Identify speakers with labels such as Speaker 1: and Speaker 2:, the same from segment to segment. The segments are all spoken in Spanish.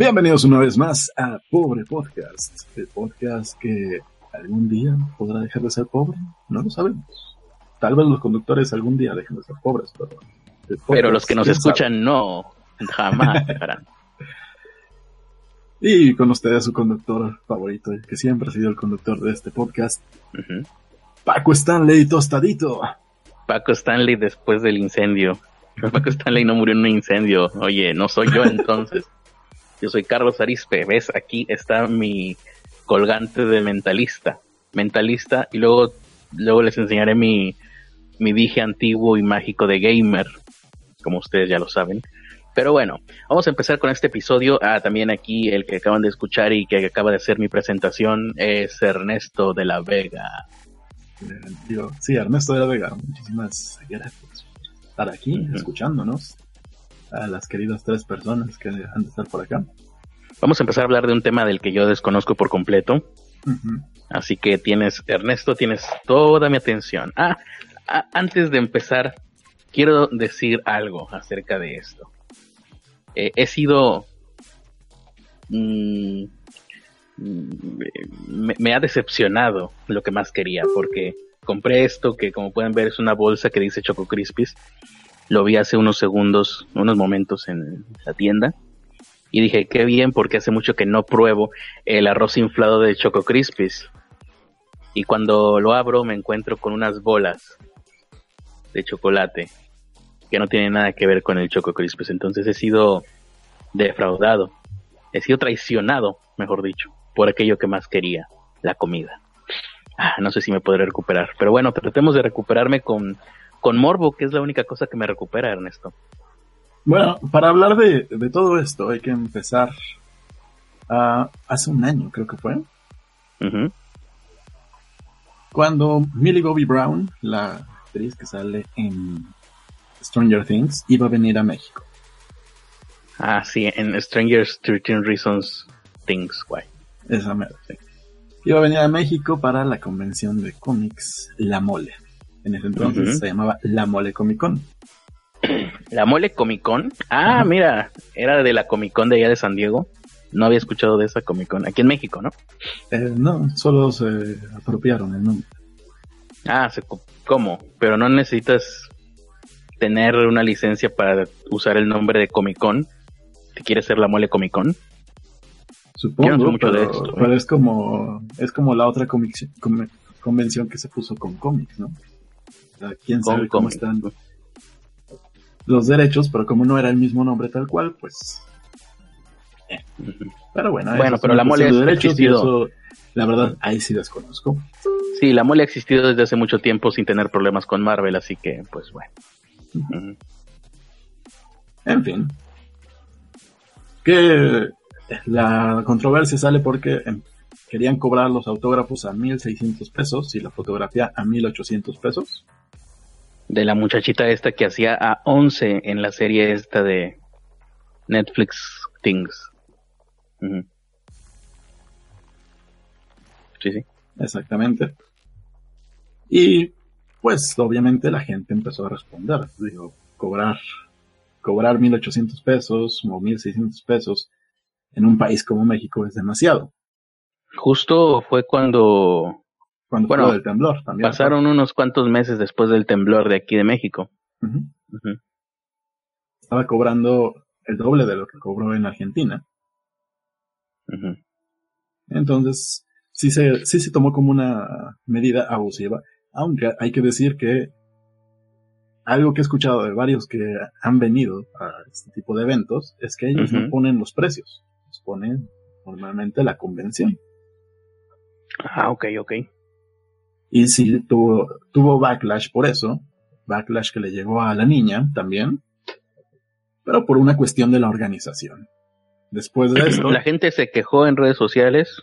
Speaker 1: Bienvenidos una vez más a Pobre Podcast, el podcast que algún día podrá dejar de ser pobre, no lo sabemos. Tal vez los conductores algún día dejen de ser pobres, pero...
Speaker 2: Pero los que nos escuchan no, jamás dejarán.
Speaker 1: Y con ustedes su conductor favorito, que siempre ha sido el conductor de este podcast. Paco Stanley Tostadito.
Speaker 2: Paco Stanley después del incendio. Paco Stanley no murió en un incendio. Oye, no soy yo entonces. Yo soy Carlos Arispe. ¿Ves? Aquí está mi colgante de mentalista. Mentalista y luego, luego les enseñaré mi, mi dije antiguo y mágico de gamer. Como ustedes ya lo saben. Pero bueno, vamos a empezar con este episodio. Ah, también aquí el que acaban de escuchar y que acaba de hacer mi presentación es Ernesto de la Vega.
Speaker 1: Eh, digo, sí, Ernesto de la Vega, muchísimas gracias por estar aquí escuchándonos. A las queridas tres personas que han de estar por acá.
Speaker 2: Vamos a empezar a hablar de un tema del que yo desconozco por completo. Así que tienes, Ernesto, tienes toda mi atención. Ah, ah, antes de empezar, quiero decir algo acerca de esto. Eh, he sido... mm, me, me ha decepcionado lo que más quería, porque compré esto que como pueden ver es una bolsa que dice Choco Crispies. Lo vi hace unos segundos, unos momentos en la tienda. Y dije, qué bien, porque hace mucho que no pruebo el arroz inflado de Choco Crispies. Y cuando lo abro me encuentro con unas bolas de chocolate que no tienen nada que ver con el Choco Crispies. Entonces he sido defraudado. He sido traicionado, mejor dicho, por aquello que más quería, la comida. Ah, no sé si me podré recuperar. Pero bueno, tratemos de recuperarme con, con Morbo, que es la única cosa que me recupera, Ernesto.
Speaker 1: Bueno, para hablar de, de todo esto hay que empezar hace un año, creo que fue, cuando Millie Bobby Brown, la actriz que sale en Stranger Things, iba a venir a México.
Speaker 2: Ah, sí, en Strangers 13 Reasons Things, guay.
Speaker 1: Esa mera, sí. Iba a venir a México para la convención de cómics La Mole. En ese entonces se llamaba La Mole Comic Con.
Speaker 2: La mole Comic Con. Ah, mira, era de la Comic Con de allá de San Diego. No había escuchado de esa Comic Con. Aquí en México, ¿no?
Speaker 1: Eh, no, solo se apropiaron el nombre.
Speaker 2: Ah, se ¿cómo? Pero no necesitas tener una licencia para usar el nombre de Comic Con. Si quieres ser la mole Comic Con.
Speaker 1: Supongo,
Speaker 2: no sé mucho
Speaker 1: pero,
Speaker 2: de esto, ¿eh?
Speaker 1: pero es como es como la otra comic- com- convención que se puso con cómics, ¿no? Quién sabe cómo están los derechos, pero como no era el mismo nombre tal cual, pues. eh. Pero bueno,
Speaker 2: Bueno, pero la mole ha existido.
Speaker 1: eso, la verdad, ahí sí desconozco.
Speaker 2: Sí, la mole ha existido desde hace mucho tiempo sin tener problemas con Marvel, así que, pues bueno.
Speaker 1: En fin. Que la controversia sale porque em, querían cobrar los autógrafos a 1600 pesos y la fotografía a 1800 pesos.
Speaker 2: De la muchachita esta que hacía a 11 en la serie esta de Netflix Things. Sí, sí.
Speaker 1: Exactamente. Y pues obviamente la gente empezó a responder. Digo, cobrar, cobrar 1800 pesos o 1600 pesos en un país como México es demasiado.
Speaker 2: Justo fue cuando
Speaker 1: Cuando
Speaker 2: Bueno,
Speaker 1: fue lo del temblor también.
Speaker 2: pasaron unos cuantos meses después del temblor de aquí de México.
Speaker 1: Estaba cobrando el doble de lo que cobró en Argentina. Entonces, sí se, sí se tomó como una medida abusiva, aunque hay que decir que algo que he escuchado de varios que han venido a este tipo de eventos es que ellos no ponen los precios, los ponen normalmente la convención.
Speaker 2: Ah, ok, ok.
Speaker 1: Y sí tuvo, tuvo backlash por eso, backlash que le llegó a la niña también, pero por una cuestión de la organización. Después de esto,
Speaker 2: La gente se quejó en redes sociales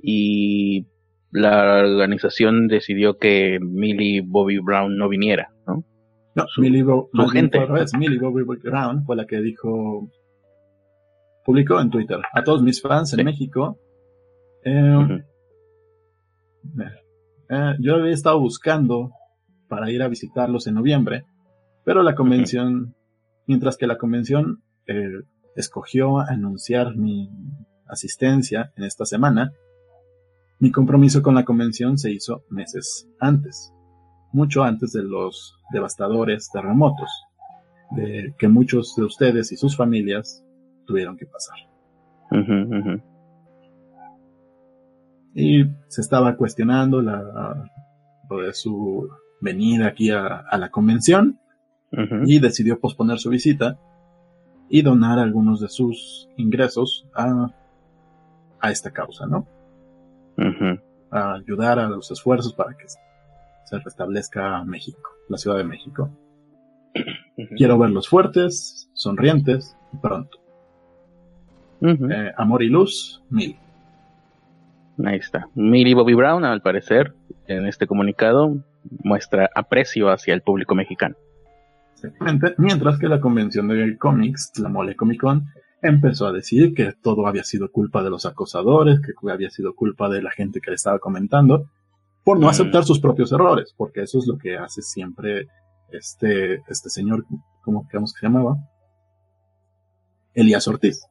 Speaker 2: y la organización decidió que Millie Bobby Brown no viniera, ¿no?
Speaker 1: No,
Speaker 2: Su-
Speaker 1: Millie, Bo-
Speaker 2: su gente.
Speaker 1: revés. Millie Bobby Brown fue la que dijo, publicó en Twitter a todos mis fans en. México. eh. Eh, yo había estado buscando para ir a visitarlos en noviembre, pero la convención, mientras que la convención eh, escogió anunciar mi asistencia en esta semana, mi compromiso con la convención se hizo meses antes, mucho antes de los devastadores terremotos de que muchos de ustedes y sus familias tuvieron que pasar. Y se estaba cuestionando la, lo de su venida aquí a, la convención y decidió posponer su visita y donar algunos de sus ingresos a, a esta causa, ¿no? A ayudar a los esfuerzos para que se restablezca México, la Ciudad de México. Quiero verlos fuertes, sonrientes y pronto. Eh, amor y luz, mil.
Speaker 2: Ahí está. Mil y Bobby Brown, al parecer, en este comunicado, muestra aprecio hacia el público mexicano.
Speaker 1: Exactamente. Mientras que la convención de cómics, la Mole Comic Con, empezó a decir que todo había sido culpa de los acosadores, que había sido culpa de la gente que le estaba comentando, por no mm. aceptar sus propios errores, porque eso es lo que hace siempre este, este señor, ¿cómo creemos que se llamaba? Elías Ortiz.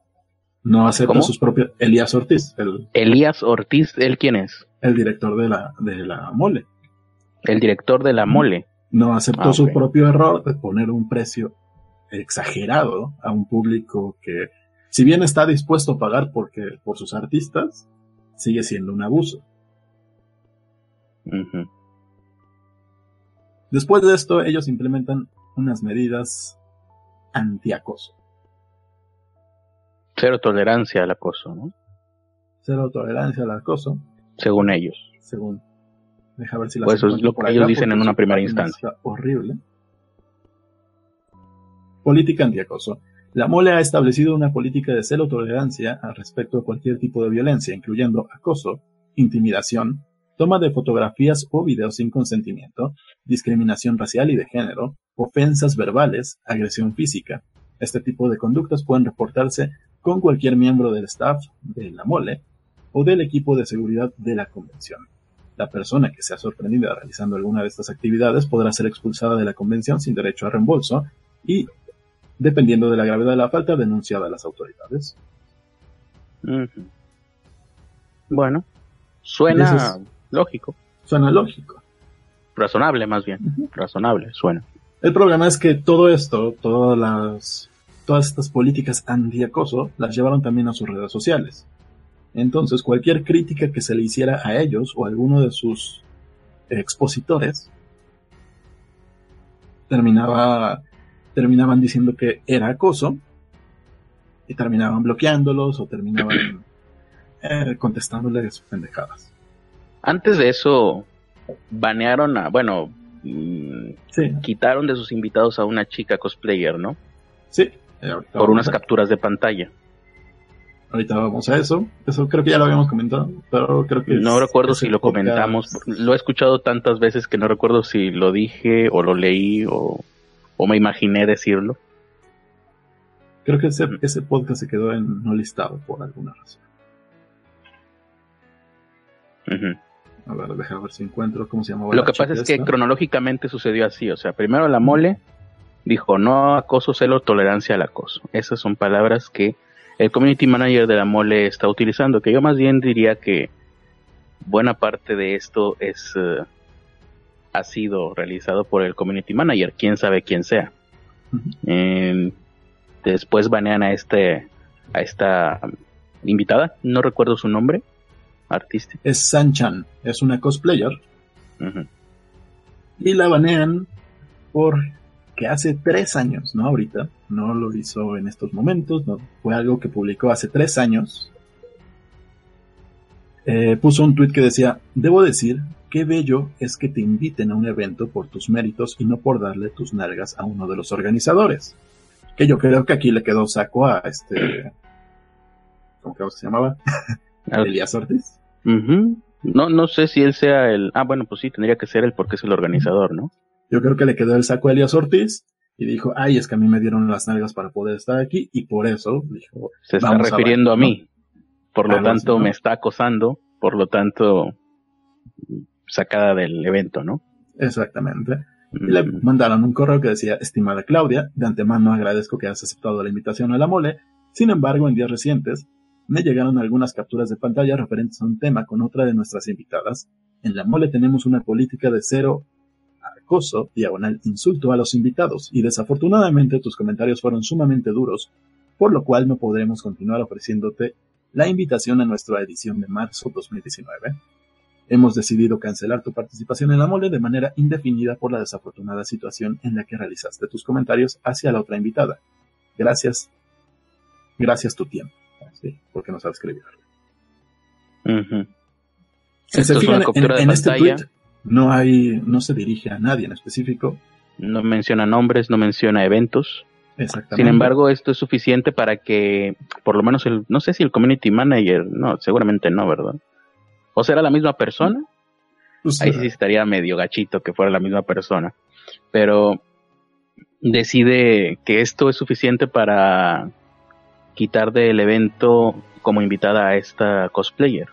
Speaker 1: No acepta sus propios, Elías Ortiz. El,
Speaker 2: Elías Ortiz, ¿él quién es?
Speaker 1: El director de la, de la mole.
Speaker 2: El director de la mole.
Speaker 1: No aceptó ah, su propio error de poner un precio exagerado a un público que, si bien está dispuesto a pagar porque, por sus artistas, sigue siendo un abuso. Después de esto, ellos implementan unas medidas antiacoso.
Speaker 2: Cero tolerancia al acoso, ¿no?
Speaker 1: Cero tolerancia al acoso.
Speaker 2: Según ellos.
Speaker 1: Según. Deja ver si
Speaker 2: pues eso es lo que ellos dicen en una primera instancia.
Speaker 1: Horrible. Política antiacoso. La mole ha establecido una política de cero tolerancia al respecto de cualquier tipo de violencia, incluyendo acoso, intimidación, toma de fotografías o videos sin consentimiento, discriminación racial y de género, ofensas verbales, agresión física. Este tipo de conductas pueden reportarse con cualquier miembro del staff de la mole o del equipo de seguridad de la convención. La persona que sea sorprendida realizando alguna de estas actividades podrá ser expulsada de la convención sin derecho a reembolso y, dependiendo de la gravedad de la falta, denunciada a las autoridades.
Speaker 2: Bueno, suena lógico.
Speaker 1: Suena lógico
Speaker 2: razonable más bien, razonable, suena.
Speaker 1: El problema es que todo esto, todas las, todas estas políticas anti-acoso las llevaron también a sus redes sociales. Entonces, cualquier crítica que se le hiciera a ellos o a alguno de sus expositores, terminaba, terminaban diciendo que era acoso y terminaban bloqueándolos o terminaban eh, contestándoles pendejadas.
Speaker 2: Antes de eso, banearon a, bueno, mm, quitaron de sus invitados a una chica cosplayer, ¿no?
Speaker 1: Sí.
Speaker 2: Eh, Por unas capturas de pantalla.
Speaker 1: Ahorita vamos a eso. Eso creo que ya lo habíamos comentado, pero creo que...
Speaker 2: No recuerdo si lo comentamos. Lo he escuchado tantas veces que no recuerdo si lo dije o lo leí o, me imaginé decirlo.
Speaker 1: Creo que ese, ese podcast se quedó en no listado por alguna razón. A ver, déjame ver si encuentro cómo se llamaba.
Speaker 2: Lo que pasa es que cronológicamente sucedió así, o sea, primero la mole dijo no acoso, celo, tolerancia al acoso. Esas son palabras que el community manager de la mole está utilizando, que yo más bien diría que buena parte de esto es eh, ha sido realizado por el community manager, quién sabe quién sea. después banean a este a esta invitada, no recuerdo su nombre, artística.
Speaker 1: Es Sanchan, es una cosplayer. Y la banean porque hace tres años, no ahorita, no lo hizo en estos momentos, no, fue algo que publicó hace tres años. Eh, puso un tweet que decía, debo decir, qué bello es que te inviten a un evento por tus méritos y no por darle tus nalgas a uno de los organizadores. Que yo creo que aquí le quedó saco a este... ¿Cómo se llamaba? Elías Ortiz.
Speaker 2: No, no sé si él sea el. Ah, bueno, pues sí, tendría que ser él porque es el organizador, ¿no?
Speaker 1: Yo creo que le quedó el saco a Elías Ortiz y dijo, ay, es que a mí me dieron las nalgas para poder estar aquí y por eso dijo.
Speaker 2: Se está refiriendo a, mí. Por lo tanto, me está acosando, por lo tanto, sacada del evento, ¿no?
Speaker 1: Exactamente. Y le mandaron un correo que decía, estimada Claudia, de antemano agradezco que hayas aceptado la invitación a la mole Sin embargo, en días recientes, me llegaron algunas capturas de pantalla referentes a un tema con otra de nuestras invitadas. En la mole tenemos una política de cero acoso, diagonal insulto a los invitados, y desafortunadamente tus comentarios fueron sumamente duros, por lo cual no podremos continuar ofreciéndote la invitación a nuestra edición de marzo 2019. Hemos decidido cancelar tu participación en la mole de manera indefinida por la desafortunada situación en la que realizaste tus comentarios hacia la otra invitada. Gracias. Gracias tu tiempo. ¿sí? Porque no sabes escribir. Se fijan, en, este tweet no hay, no se dirige a nadie en específico.
Speaker 2: No menciona nombres, no menciona eventos. Exactamente. Sin embargo, esto es suficiente para que, por lo menos, el, no sé si el community manager, no, seguramente no, ¿verdad? ¿O será la misma persona? Pues, Ahí sí estaría medio gachito que fuera la misma persona. Pero decide que esto es suficiente para quitar del evento como invitada a esta cosplayer.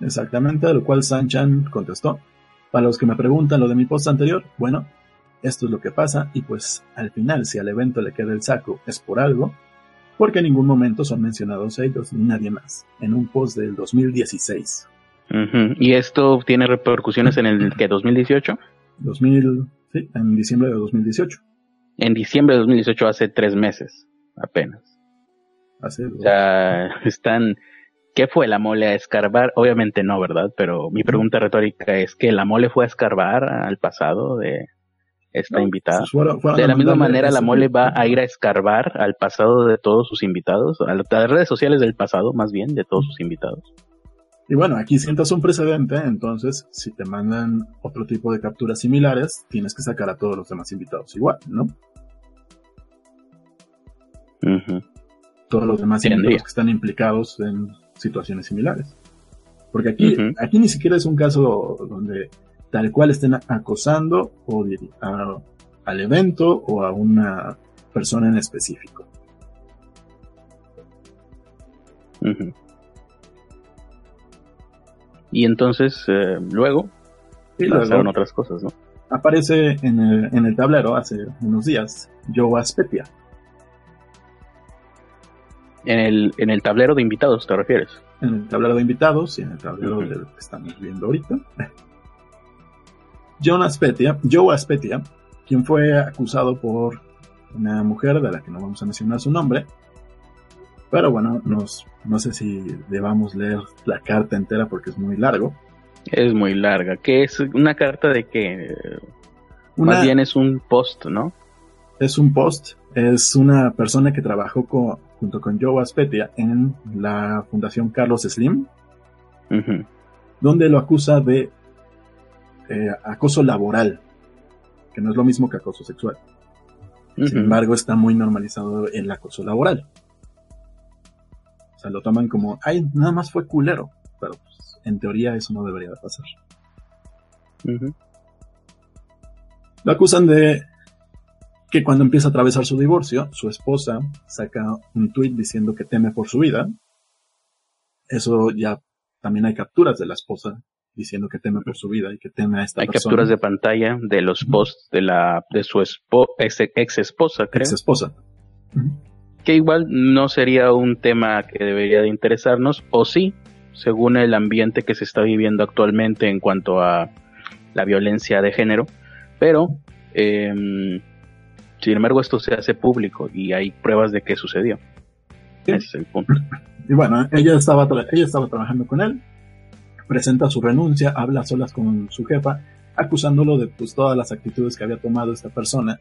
Speaker 1: Exactamente, a lo cual Sanchan contestó. Para los que me preguntan lo de mi post anterior, bueno, esto es lo que pasa y pues al final si al evento le queda el saco es por algo, porque en ningún momento son mencionados ellos ni nadie más, en un post del 2016.
Speaker 2: ¿Y esto tiene repercusiones en el que 2018?
Speaker 1: 2000, sí, en diciembre de 2018.
Speaker 2: En diciembre de 2018, hace tres meses, apenas.
Speaker 1: Hace
Speaker 2: dos. Ya están. ¿Qué fue la mole a escarbar? Obviamente no, ¿verdad? Pero mi pregunta retórica es que la mole fue a escarbar al pasado de esta invitada. De la misma manera, la mole va a ir a escarbar al pasado de todos sus invitados, a las redes sociales del pasado, más bien, de todos sus invitados.
Speaker 1: Y bueno, aquí sientas un precedente, entonces si te mandan otro tipo de capturas similares, tienes que sacar a todos los demás invitados igual, ¿no? Todos los demás invitados que están implicados en situaciones similares. Porque aquí, aquí ni siquiera es un caso donde tal cual estén acosando o al evento o a una persona en específico.
Speaker 2: Y entonces, eh, luego, y pasaron otras cosas, ¿no?
Speaker 1: Aparece en el, en el tablero hace unos días Joe Aspetia.
Speaker 2: En el, en el tablero de invitados, ¿te refieres?
Speaker 1: En el tablero de invitados y en el tablero del que estamos viendo ahorita. John Aspetia, Joe Aspetia, quien fue acusado por una mujer de la que no vamos a mencionar su nombre, pero bueno, nos, no sé si debamos leer la carta entera porque es muy largo.
Speaker 2: Es muy larga. ¿Qué es una carta de qué? Más bien es un post, ¿no?
Speaker 1: Es un post. Es una persona que trabajó junto con Joe Aspetia en la Fundación Carlos Slim, donde lo acusa de eh, acoso laboral, que no es lo mismo que acoso sexual. Sin embargo, está muy normalizado el acoso laboral lo toman como, ay, nada más fue culero. Pero pues, en teoría eso no debería de pasar. Lo acusan de que cuando empieza a atravesar su divorcio, su esposa saca un tweet diciendo que teme por su vida. Eso ya también hay capturas de la esposa diciendo que teme por su vida y que teme a esta
Speaker 2: hay capturas de pantalla de los posts de la de su ex, esposa, creo.
Speaker 1: Ex esposa
Speaker 2: que igual no sería un tema que debería de interesarnos, o sí, según el ambiente que se está viviendo actualmente en cuanto a la violencia de género, pero em, sin embargo esto se hace público y hay pruebas de que sucedió. Ese es el punto.
Speaker 1: Y bueno, ella estaba, ella estaba trabajando con él, presenta su renuncia, habla solas con su jefa, acusándolo de pues, todas las actitudes que había tomado esta persona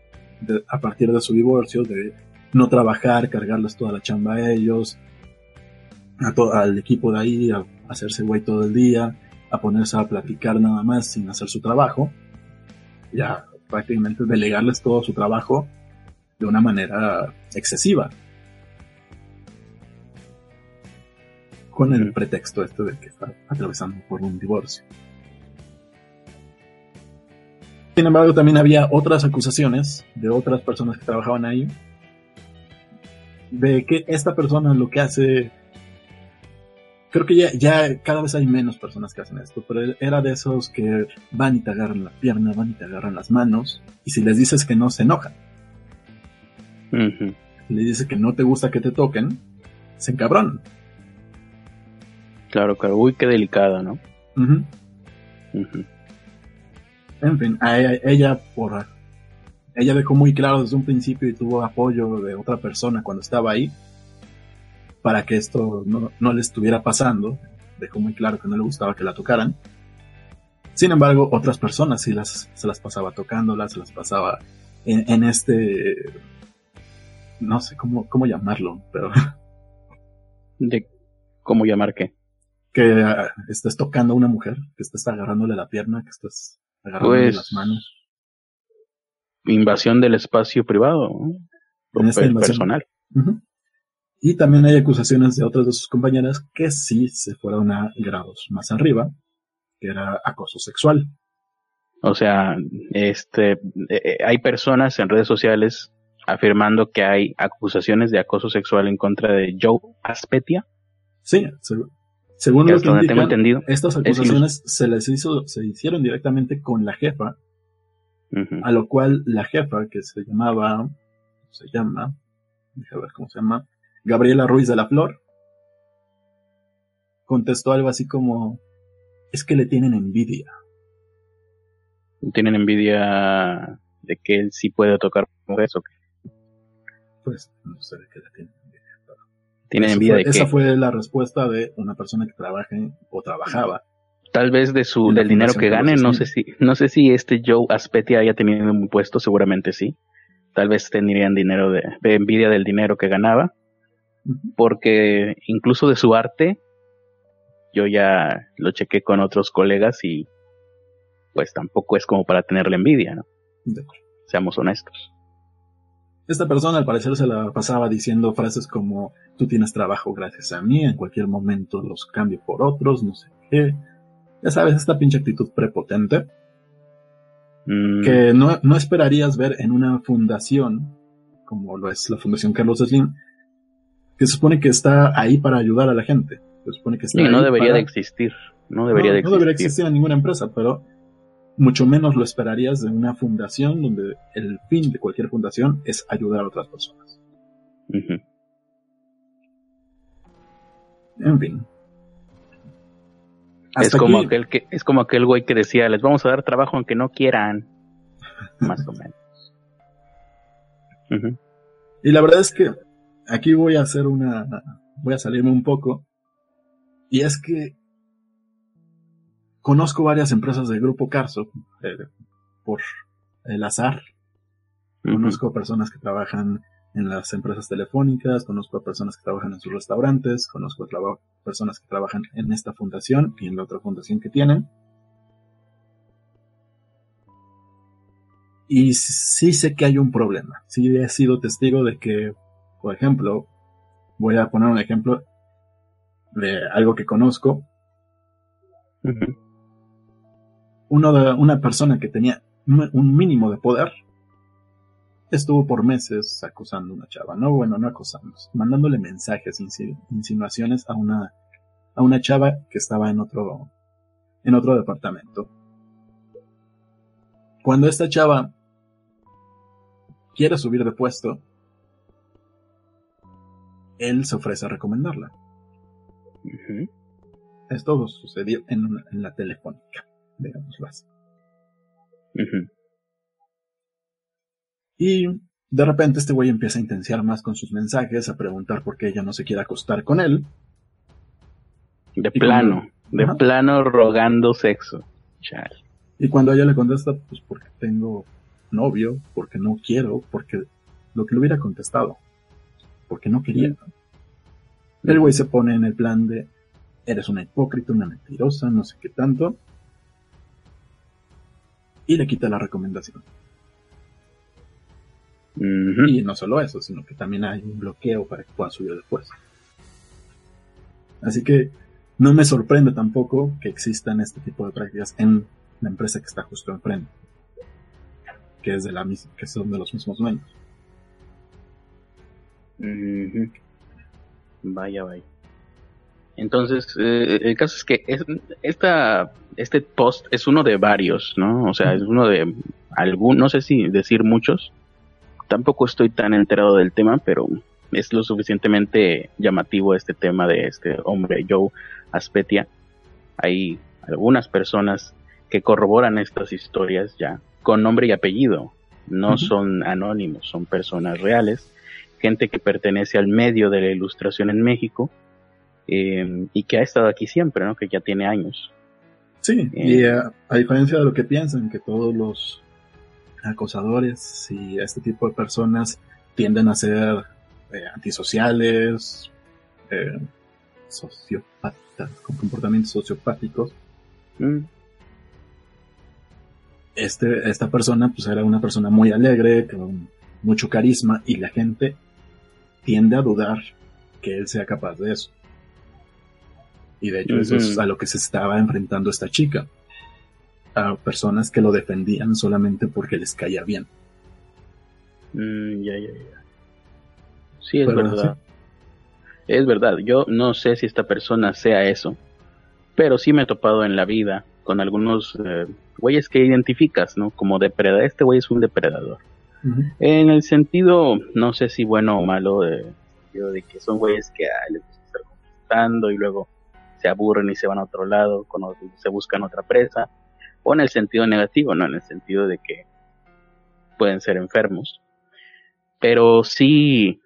Speaker 1: a partir de su divorcio, de no trabajar, cargarles toda la chamba a ellos, a al equipo de ahí, a hacerse güey todo el día, a ponerse a platicar nada más sin hacer su trabajo, ya prácticamente delegarles todo su trabajo de una manera excesiva. Con el pretexto este de que está atravesando por un divorcio. Sin embargo, también había otras acusaciones de otras personas que trabajaban ahí, de que esta persona lo que hace creo que ya, ya cada vez hay menos personas que hacen esto, pero era de esos que van y te agarran la pierna, van y te agarran las manos, y si les dices que no, se enojan. Le dices que no te gusta que te toquen, se encabronan.
Speaker 2: Claro, claro. Uy, qué delicada, ¿no?
Speaker 1: En fin, a ella, ella por ella dejó muy claro desde un principio y tuvo apoyo de otra persona cuando estaba ahí para que esto no, no le estuviera pasando. Dejó muy claro que no le gustaba que la tocaran. Sin embargo, otras personas sí las, se las pasaba tocándolas, se las pasaba en, en este, no sé cómo, cómo llamarlo, pero
Speaker 2: De cómo llamar qué.
Speaker 1: que ah, estés tocando a una mujer, que estés agarrándole la pierna, que estés agarrándole
Speaker 2: Pues,
Speaker 1: las manos.
Speaker 2: Invasión del espacio privado, ¿no?
Speaker 1: En esta invasión.
Speaker 2: personal.
Speaker 1: Y también hay acusaciones de otras de sus compañeras que sí se fueron a grados más arriba, que era acoso sexual.
Speaker 2: O sea, este, eh, eh, hay personas en redes sociales afirmando que hay acusaciones de acoso sexual en contra de Joe Aspetia,
Speaker 1: Sí, se- según
Speaker 2: que
Speaker 1: lo que
Speaker 2: tengo entendido.
Speaker 1: estas acusaciones se les hizo, se hicieron directamente con la jefa, a lo cual la jefa, que se llamaba, se llama, déjame ver cómo se llama, Gabriela Ruiz de la Flor, contestó algo así como, es que le tienen envidia.
Speaker 2: Tienen envidia de que él sí puede tocar mujeres o qué?
Speaker 1: Pues no sé de qué le tienen envidia.
Speaker 2: Tienen
Speaker 1: Esa
Speaker 2: envidia
Speaker 1: fue,
Speaker 2: de
Speaker 1: esa
Speaker 2: que
Speaker 1: fue la respuesta de una persona que trabaja en- o trabajaba.
Speaker 2: tal vez de su del dinero que gane, no sé si no sé si este Joe Aspetia haya tenido un puesto, seguramente sí. Tal vez tendrían dinero de, de envidia del dinero que ganaba. Porque incluso de su arte yo ya lo chequé con otros colegas y pues tampoco es como para tenerle envidia, ¿no?
Speaker 1: De-
Speaker 2: Seamos honestos.
Speaker 1: Esta persona al parecer se la pasaba diciendo frases como tú tienes trabajo gracias a mí, en cualquier momento los cambio por otros, no sé qué. Ya sabes, esta pinche actitud prepotente
Speaker 2: Mm,
Speaker 1: que no, no esperarías ver en una fundación como lo es la Fundación Carlos Slim, que se supone que está ahí para ayudar a la gente. Se supone que está
Speaker 2: sí, no debería
Speaker 1: para-
Speaker 2: de existir. No debería
Speaker 1: no,
Speaker 2: de
Speaker 1: no
Speaker 2: existir.
Speaker 1: debería existir en ninguna empresa, pero mucho menos lo esperarías de una fundación donde el fin de cualquier fundación es ayudar a otras personas. En fin.
Speaker 2: Es como
Speaker 1: aquí-
Speaker 2: aquel que es como aquel güey que decía, les vamos a dar trabajo aunque no quieran. Más o menos.
Speaker 1: Y la verdad es que aquí voy a hacer una. Voy a salirme un poco. Y es que conozco varias empresas del grupo Carso eh, por el azar. Conozco personas que trabajan en las empresas telefónicas, conozco a personas que trabajan en sus restaurantes, conozco a personas que trabajan en esta fundación y en la otra fundación que tienen. Y sí sé que hay un problema. Sí he sido testigo de que, por ejemplo, voy a poner un ejemplo de algo que conozco.
Speaker 2: Ujú.
Speaker 1: Uno de, una persona que tenía un mínimo de poder estuvo por meses acusando a una chava. No, bueno, no acosando, mandándole mensajes, insi- insinuaciones a una, a una chava que estaba en otro, en otro departamento. Cuando esta chava quiere subir de puesto, él se ofrece a recomendarla.
Speaker 2: Ujú.
Speaker 1: Esto sucedió en, una- en la telefónica, digámoslo así. Y de repente este güey empieza a intensiar más con sus mensajes, a preguntar por qué ella no se quiere acostar con él.
Speaker 2: De
Speaker 1: Y
Speaker 2: plano,
Speaker 1: cuando-
Speaker 2: de plano rogando sexo. Chale.
Speaker 1: Y cuando ella le contesta, pues porque tengo novio, porque no quiero, porque lo que le hubiera contestado, porque no quería. El güey se pone en el plan de, eres una hipócrita, una mentirosa, no sé qué tanto. Y le quita la recomendación. Y no solo eso, sino que también hay un bloqueo para que pueda subir después. Así que no me sorprende tampoco que existan este tipo de prácticas en la empresa que está justo enfrente. Que es de la que son de los mismos dueños.
Speaker 2: Vaya, vaya. Entonces, eh, el caso es que es, esta, este post es uno de varios, ¿no? O sea, es uno de algún, no sé si decir muchos. Tampoco estoy tan enterado del tema, pero es lo suficientemente llamativo este tema de este hombre Joe Aspetia. Hay algunas personas que corroboran estas historias ya con nombre y apellido. No son anónimos, son personas reales, gente que pertenece al medio de la ilustración en México eh, y que ha estado aquí siempre, ¿no? que ya tiene años.
Speaker 1: Sí, y eh, a, diferencia de lo que piensan, que todos los acosadores y este tipo de personas tienden a ser eh, antisociales, eh, sociopáticas, con comportamientos sociopáticos. Mm. Este, esta persona pues era una persona muy alegre, con mucho carisma y la gente tiende a dudar que él sea capaz de eso. Y de hecho eso es a lo que se estaba enfrentando esta chica. A personas que lo defendían solamente porque les caía bien.
Speaker 2: Mm, ya, ya, ya. Sí, es verdad. Es verdad. Yo no sé si esta persona sea eso. Pero sí me he topado en la vida con algunos eh, güeyes que identificas, ¿no? Como depredador. Este güey es un depredador. En el sentido, no sé si bueno o malo, de, de que son güeyes que les gusta estar conquistando y luego se aburren y se van a otro lado, cuando se buscan otra presa, o en el sentido negativo, no en el sentido de que pueden ser enfermos. Pero sí,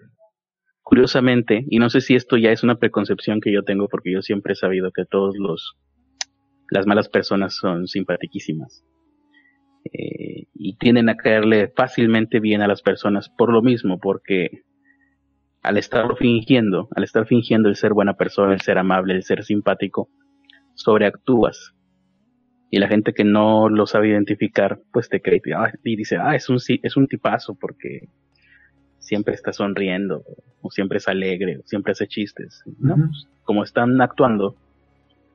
Speaker 2: curiosamente, y no sé si esto ya es una preconcepción que yo tengo, porque yo siempre he sabido que todos los las malas personas son simpaticísimas. Eh, y tienden a caerle fácilmente bien a las personas por lo mismo, porque al estarlo fingiendo, al estar fingiendo el ser buena persona, el ser amable, el ser simpático, sobreactúas. Y la gente que no lo sabe identificar, pues te cree y dice, ah, es un, es un tipazo porque siempre está sonriendo, o siempre es alegre, o siempre hace chistes. ¿no? Pues, como están actuando.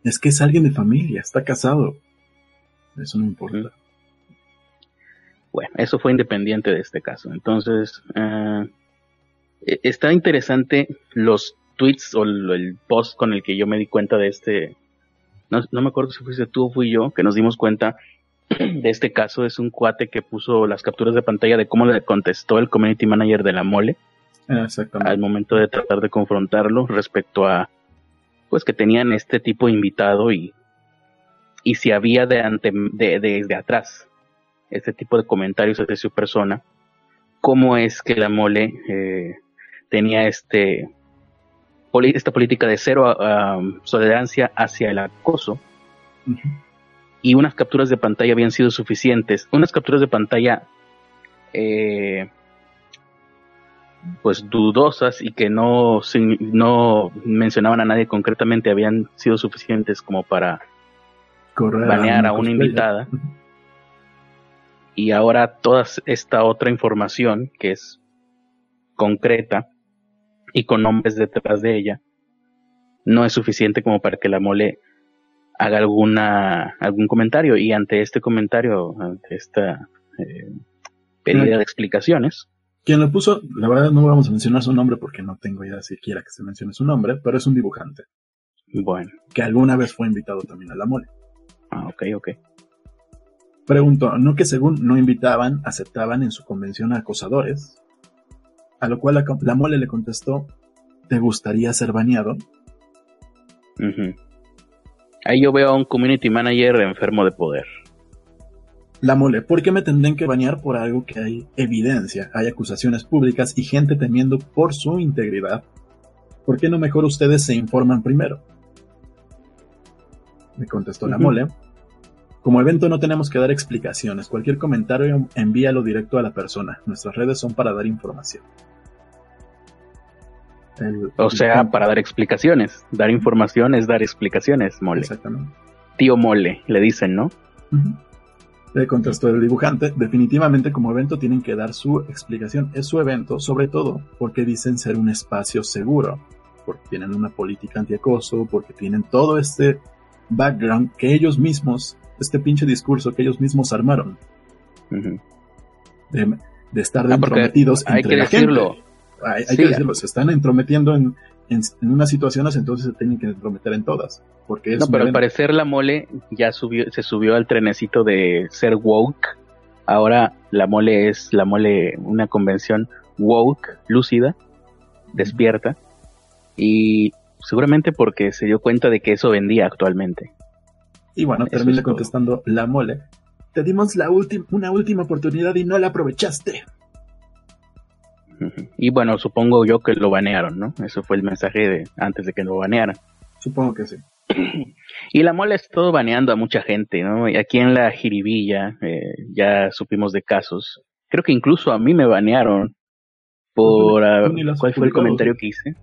Speaker 1: Es que es alguien de familia, está casado. Eso no importa.
Speaker 2: Bueno, eso fue independiente de este caso. Entonces, eh, está interesante los tweets o el post con el que yo me di cuenta de este, no, me acuerdo si fuiste tú o fui yo, que nos dimos cuenta de este caso. Es un cuate que puso las capturas de pantalla de cómo le contestó el community manager de la mole.
Speaker 1: Ah,
Speaker 2: al momento de tratar de confrontarlo respecto a, pues que tenían este tipo invitado y, y si había de, ante, de, de, atrás este tipo de comentarios de su persona, cómo es que la mole eh, tenía este esta política de cero tolerancia hacia el acoso. Y unas capturas de pantalla habían sido suficientes. Unas capturas de pantalla eh, pues dudosas y que no no mencionaban a nadie concretamente habían sido suficientes como para banear a una invitada y ahora toda esta otra información que es concreta y con nombres detrás de ella, no es suficiente como para que la mole haga alguna algún comentario y ante este comentario, ante esta eh, pedida de explicaciones.
Speaker 1: Quien lo puso, la verdad no vamos a mencionar su nombre porque no tengo idea siquiera que se mencione su nombre, pero es un dibujante.
Speaker 2: Bueno.
Speaker 1: Que alguna vez fue invitado también a la mole.
Speaker 2: Ah, ok, ok.
Speaker 1: Pregunto, ¿no que según no invitaban, aceptaban en su convención a acosadores? A lo cual la, mole le contestó, ¿te gustaría ser baneado?
Speaker 2: Ahí yo veo a un community manager enfermo de poder.
Speaker 1: La mole, ¿por qué me tendrán que banear por algo que hay evidencia? Hay acusaciones públicas y gente temiendo por su integridad. ¿Por qué no mejor ustedes se informan primero? Me contestó la mole. Como evento no tenemos que dar explicaciones. Cualquier comentario envíalo directo a la persona. Nuestras redes son para dar información
Speaker 2: o sea, para dar explicaciones. Dar información es dar explicaciones, mole.
Speaker 1: Exactamente.
Speaker 2: Tío mole, le dicen, ¿no?
Speaker 1: Le contestó el dibujante, definitivamente como evento tienen que dar su explicación. Es su evento, sobre todo porque dicen ser un espacio seguro, porque tienen una política antiacoso, porque tienen todo este background que ellos mismos, este pinche discurso que ellos mismos armaron. de, estar ah, entrometidos
Speaker 2: hay que decirlo
Speaker 1: hay, que decirlo, se están entrometiendo en, en, unas situaciones, entonces se tienen que entrometer en todas. Porque
Speaker 2: no, pero al parecer la mole ya subió, se subió al trenecito de ser woke. Ahora la mole es la mole, una convención woke, lúcida. despierta y seguramente porque se dio cuenta de que eso vendía actualmente.
Speaker 1: Y bueno, termina contestando la mole. Te dimos la una última oportunidad y no la aprovechaste.
Speaker 2: Y bueno, supongo yo que lo banearon, ¿no? Eso fue el mensaje de antes de que lo banearan.
Speaker 1: Supongo que sí.
Speaker 2: Y la mole todo baneando a mucha gente, ¿no? Y aquí en la jiribilla eh, ya supimos de casos. Creo que incluso a mí me banearon por... Ah, ¿Cuál fue el comentario que hice?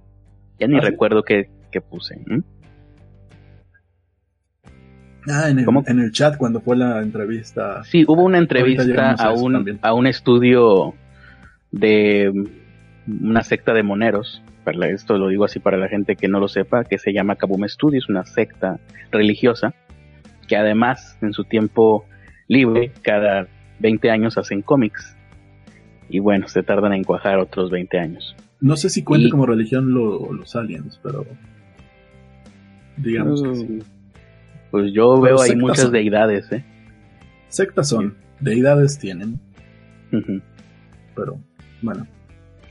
Speaker 2: Ya ni ¿Ah, recuerdo qué, puse.
Speaker 1: Ah, en el, en el, chat cuando fue la entrevista.
Speaker 2: Sí, hubo una entrevista a un, a un estudio de una secta de moneros esto lo digo así para la gente que no lo sepa, que se llama Kabume Studios, una secta religiosa, que además en su tiempo libre, cada 20 años hacen cómics. Y bueno, se tardan en cuajar otros 20 años.
Speaker 1: No sé si cuenta como religión los aliens, pero digamos que sí.
Speaker 2: Pues yo veo ahí muchas deidades, ¿eh?
Speaker 1: Sectas son, deidades tienen. Pero, bueno,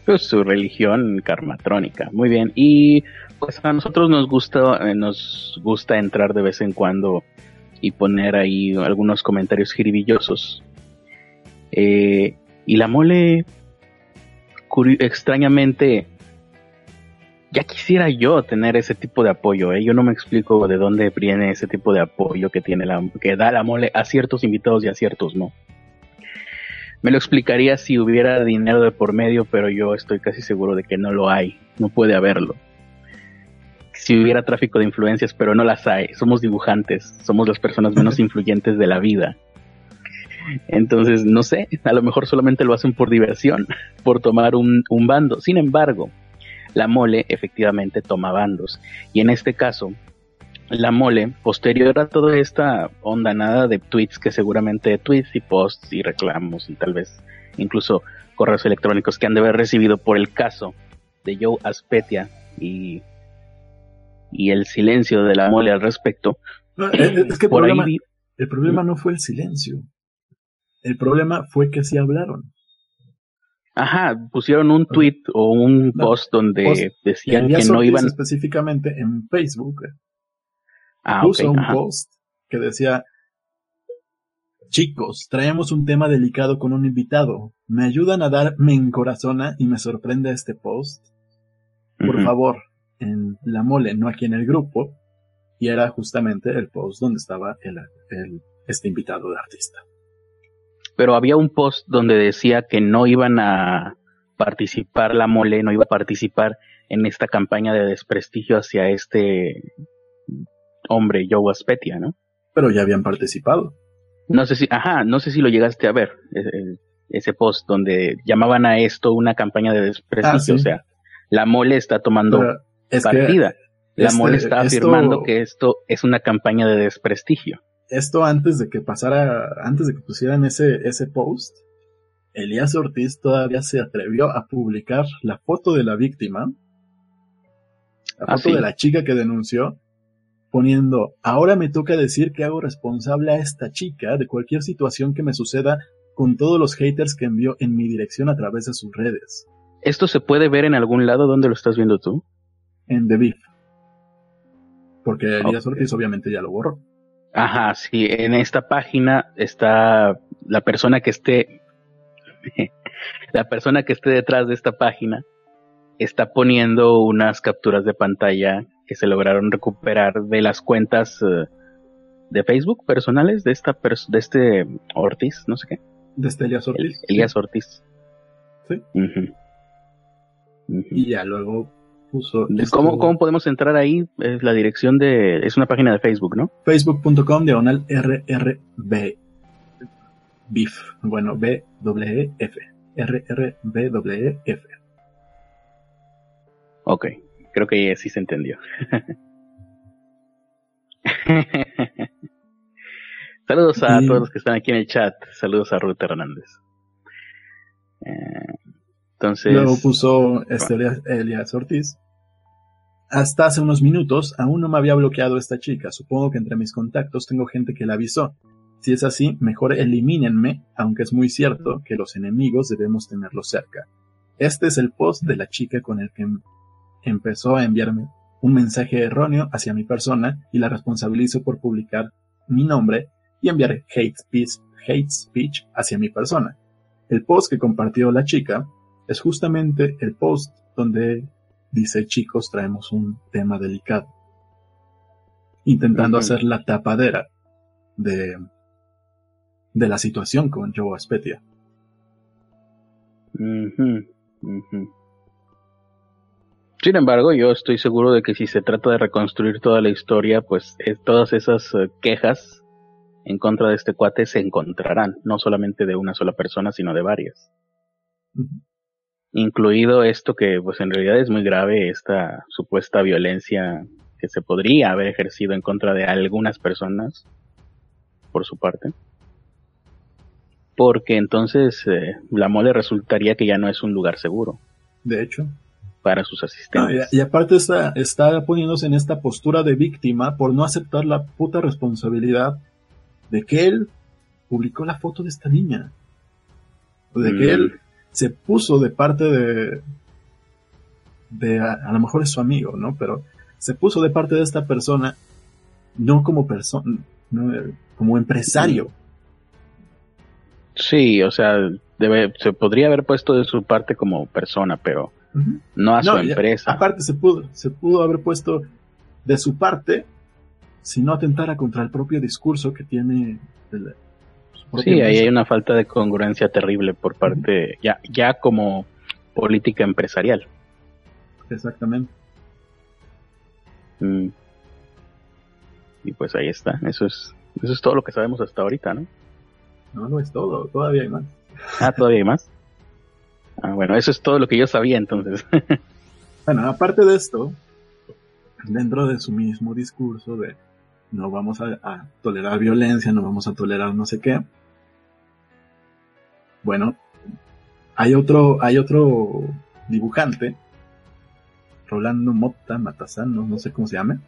Speaker 2: pues, su religión karmatrónica. Muy bien. Y pues a nosotros nos gusta, eh, nos gusta entrar de vez en cuando y poner ahí algunos comentarios jiribillosos. Eh, y la mole, extrañamente, ya quisiera yo tener ese tipo de apoyo. ¿eh? Yo no me explico de dónde viene ese tipo de apoyo que tiene la, que da la mole a ciertos invitados y a ciertos no. Me lo explicaría si hubiera dinero de por medio, pero yo estoy casi seguro de que no lo hay, no puede haberlo. Si hubiera tráfico de influencias, pero no las hay, somos dibujantes, somos las personas menos influyentes de la vida. Entonces, no sé, a lo mejor solamente lo hacen por diversión, por tomar un, un bando. Sin embargo, la mole efectivamente toma bandos. Y en este caso, la mole, posterior a toda esta onda nada de tweets que seguramente tweets y posts y reclamos y tal vez incluso correos electrónicos que han de haber recibido por el caso de Joe Aspetia y, y el silencio de la mole al respecto.
Speaker 1: es que el, problema, el problema no fue el silencio. El problema fue que sí hablaron.
Speaker 2: Ajá, pusieron un tweet o un post donde decían que no iban.
Speaker 1: Específicamente en Facebook Ah, puso un post que decía, chicos, traemos un tema delicado con un invitado. ¿Me ayudan a dar me encorazona y me sorprende este post? Por favor, en la mole, no aquí en el grupo. Y era justamente el post donde estaba el, este invitado de artista.
Speaker 2: Pero había un post donde decía que no iban a participar la mole, no iba a participar en esta campaña de desprestigio hacia este hombre Joe Aspetia, ¿no?
Speaker 1: Pero ya habían participado.
Speaker 2: No sé si, ajá, no sé si lo llegaste a ver, ese, post donde llamaban a esto una campaña de desprestigio, ah, o sea, la mole está tomando partida. la mole este, está afirmando que esto es una campaña de desprestigio.
Speaker 1: Esto antes de que pasara, antes de que pusieran ese, ese post, Elías Ortiz todavía se atrevió a publicar la foto de la víctima, la ah, foto de la chica que denunció, poniendo, ahora me toca decir que hago responsable a esta chica de cualquier situación que me suceda con todos los haters que envió en mi dirección a través de sus redes.
Speaker 2: ¿Esto se puede ver en algún lado? ¿Dónde lo estás viendo tú?
Speaker 1: En The Beef. Porque Elías Ortiz obviamente ya lo borró.
Speaker 2: Ajá, sí, en esta página está la persona que esté, la persona que esté detrás de esta página está poniendo unas capturas de pantalla que se lograron recuperar de las cuentas eh, de Facebook personales de esta de este Ortiz, no sé qué.
Speaker 1: De este Elías Ortiz.
Speaker 2: Elías Ortiz.
Speaker 1: Sí. Y ya luego.
Speaker 2: ¿Cómo, ¿Cómo, podemos entrar ahí? Es la dirección de. Es una página de Facebook, ¿no?
Speaker 1: Facebook.com diagonal RRB. BIF. Bueno, B W e F. RRB F.
Speaker 2: Ok. Creo que sí se entendió. Saludos a todos los que están aquí en el chat. Saludos a Ruth Hernández. Eh, entonces.
Speaker 1: Luego puso este Elias Ortiz. Hasta hace unos minutos aún no me había bloqueado esta chica. Supongo que entre mis contactos tengo gente que la avisó. Si es así, mejor elimínenme, aunque es muy cierto que los enemigos debemos tenerlos cerca. este es el post de la chica con el que empezó a enviarme un mensaje erróneo hacia mi persona y la responsabilizo por publicar mi nombre y enviar hate speech, hate speech hacia mi persona. El post que compartió la chica es justamente el post donde dice chicos traemos un tema delicado. Intentando hacer la tapadera de, de la situación con Joe Aspetia.
Speaker 2: Sin embargo, yo estoy seguro de que si se trata de reconstruir toda la historia, pues eh, todas esas eh, quejas en contra de este cuate se encontrarán, no solamente de una sola persona, sino de varias. Incluido esto que pues en realidad es muy grave, esta supuesta violencia que se podría haber ejercido en contra de algunas personas por su parte. Porque entonces eh, la mole resultaría que ya no es un lugar seguro.
Speaker 1: De hecho
Speaker 2: para sus asistentes.
Speaker 1: y, aparte está, está poniéndose en esta postura de víctima por no aceptar la puta responsabilidad de que él publicó la foto de esta niña. De que él mm. Se puso de parte de, de a, lo mejor es su amigo, ¿no? Pero se puso de parte de esta persona, no como persona, como empresario.
Speaker 2: Sí, o sea, debe, se podría haber puesto de su parte como persona, pero no a su empresa.
Speaker 1: aparte, se pudo, se pudo haber puesto de su parte si no atentara contra el propio discurso que tiene.
Speaker 2: Sí, ahí hay una falta de congruencia terrible por parte, ya, ya como política empresarial.
Speaker 1: Exactamente.
Speaker 2: Mm. Y pues ahí está, eso es, eso es todo lo que sabemos hasta ahorita, ¿no?
Speaker 1: No, no es todo, todavía hay más.
Speaker 2: Ah, todavía hay más. Ah, bueno, eso es todo lo que yo sabía entonces.
Speaker 1: bueno, aparte de esto, dentro de su mismo discurso de no vamos a, tolerar violencia, no vamos a tolerar no sé qué. Bueno, hay otro, hay otro dibujante, Rolando Motta Matazano, no sé cómo se llame.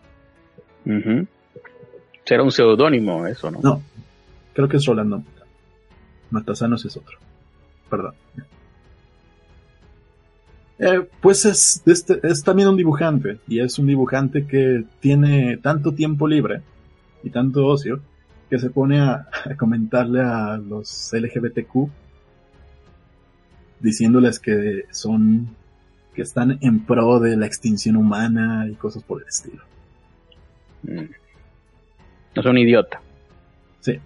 Speaker 2: Será un seudónimo eso, ¿no?
Speaker 1: No, creo que es Rolando Motta. Matasanos es otro. Perdón. Eh, pues es, este, es también un dibujante, y es un dibujante que tiene tanto tiempo libre y tanto ocio que se pone a, comentarle a los LGBTQ diciéndoles que son que están en pro de la extinción humana y cosas por el estilo.
Speaker 2: Mm. Es un idiota.
Speaker 1: Sí.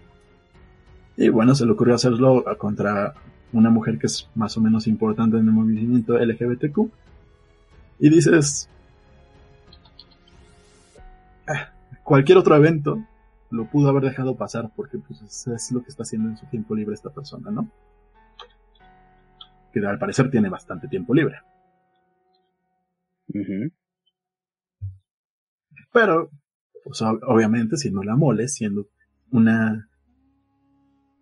Speaker 1: Y bueno, se le ocurrió hacerlo contra una mujer que es más o menos importante en el movimiento LGBTQ. Y dices, ah, cualquier otro evento lo pudo haber dejado pasar porque pues, es lo que está haciendo en su tiempo libre esta persona, ¿no? Que al parecer tiene bastante tiempo libre. Pero, pues, obviamente, siendo la mole, siendo una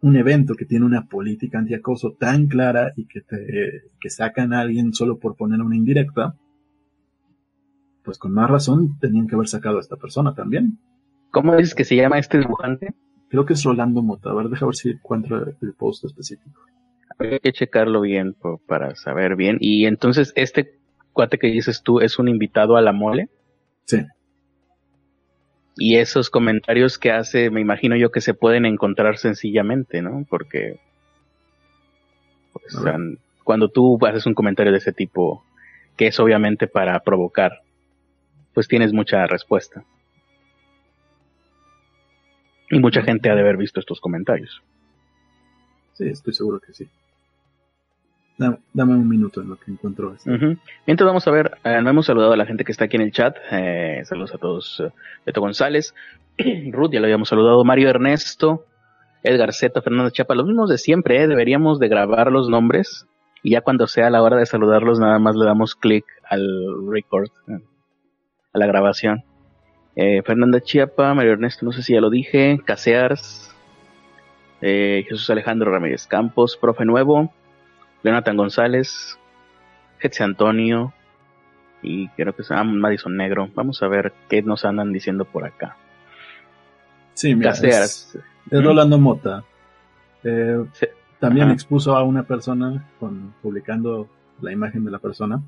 Speaker 1: un evento que tiene una política antiacoso tan clara y que te que sacan a alguien solo por poner una indirecta, pues con más razón tenían que haber sacado a esta persona también.
Speaker 2: ¿Cómo dices que se llama este dibujante?
Speaker 1: Creo que es Rolando Mota. A ver, deja ver si encuentro el post específico.
Speaker 2: Hay que checarlo bien para saber bien. Y entonces, este cuate que dices tú es un invitado a la mole.
Speaker 1: Sí
Speaker 2: y esos comentarios que hace, me imagino yo que se pueden encontrar sencillamente, ¿no? Porque pues, cuando tú haces un comentario de ese tipo, que es obviamente para provocar, pues tienes mucha respuesta. Y mucha gente ha de haber visto estos comentarios.
Speaker 1: Sí, estoy seguro que sí. Dame, un minuto en lo que encuentro.
Speaker 2: Mientras vamos a ver, eh, no hemos saludado a la gente que está aquí en el chat. Eh, saludos a todos. Eh, Beto González, Ruth, ya lo habíamos saludado. Mario Ernesto, Edgar Z, Fernando Chapa, los mismos de siempre. Deberíamos de grabar los nombres y ya cuando sea la hora de saludarlos nada más le damos clic al record, a la grabación. Fernanda Chiapa, Mario Ernesto, no sé si ya lo dije, Casears, Jesús Alejandro Ramírez Campos, Profe Nuevo, Jonathan González, Jetse Antonio y creo que se llama Madison Negro. Vamos a ver qué nos andan diciendo por acá.
Speaker 1: Sí, mira, es, Rolando Mota. Eh, también expuso a una persona con, publicando la imagen de la persona,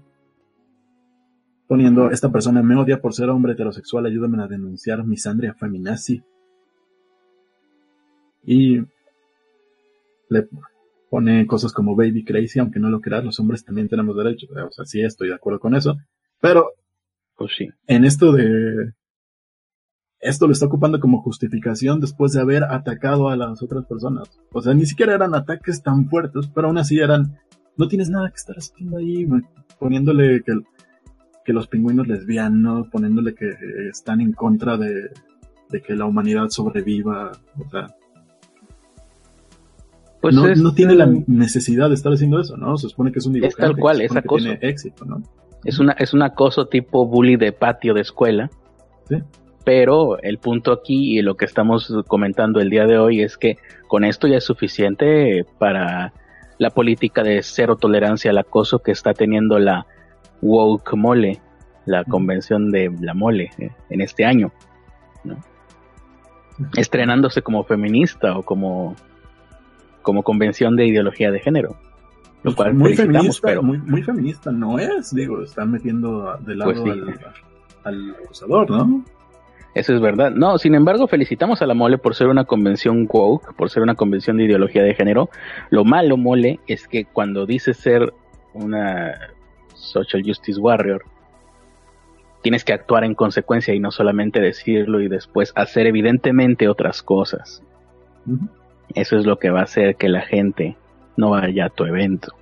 Speaker 1: poniendo, esta persona me odia por ser hombre heterosexual, ayúdame a denunciar misandria feminazi. Y pone cosas como baby crazy, aunque no lo creas, los hombres también tenemos derechos. O sea, sí estoy de acuerdo con eso. Pero,
Speaker 2: pues sí.
Speaker 1: En esto de, esto lo está ocupando como justificación después de haber atacado a las otras personas. O sea, ni siquiera eran ataques tan fuertes, pero aún así eran, no tienes nada que estar haciendo ahí, poniéndole que, que los pingüinos lesbianos, poniéndole que están en contra de, de que la humanidad sobreviva. O sea, pues no, no, tiene la necesidad de estar haciendo eso, ¿no? Se supone que es un
Speaker 2: dibujante. Es tal cual, es acoso.
Speaker 1: Tiene éxito, ¿no?
Speaker 2: Es, una, es un acoso tipo bully de patio de escuela.
Speaker 1: Sí.
Speaker 2: Pero el punto aquí y lo que estamos comentando el día de hoy es que con esto ya es suficiente para la política de cero tolerancia al acoso que está teniendo la Woke Mole, la convención de la Mole eh, en este año, estrenándose como feminista o como, como convención de ideología de género.
Speaker 1: Lo cual muy feminista, pero muy, muy, feminista no es, digo, están metiendo de lado pues al, al acusador, ¿no?
Speaker 2: Eso es verdad. No, sin embargo, felicitamos a la mole por ser una convención woke, por ser una convención de ideología de género. Lo malo, mole, es que cuando dices ser una social justice warrior, tienes que actuar en consecuencia y no solamente decirlo y después hacer evidentemente otras cosas. Eso es lo que va a hacer que la gente no vaya a tu evento.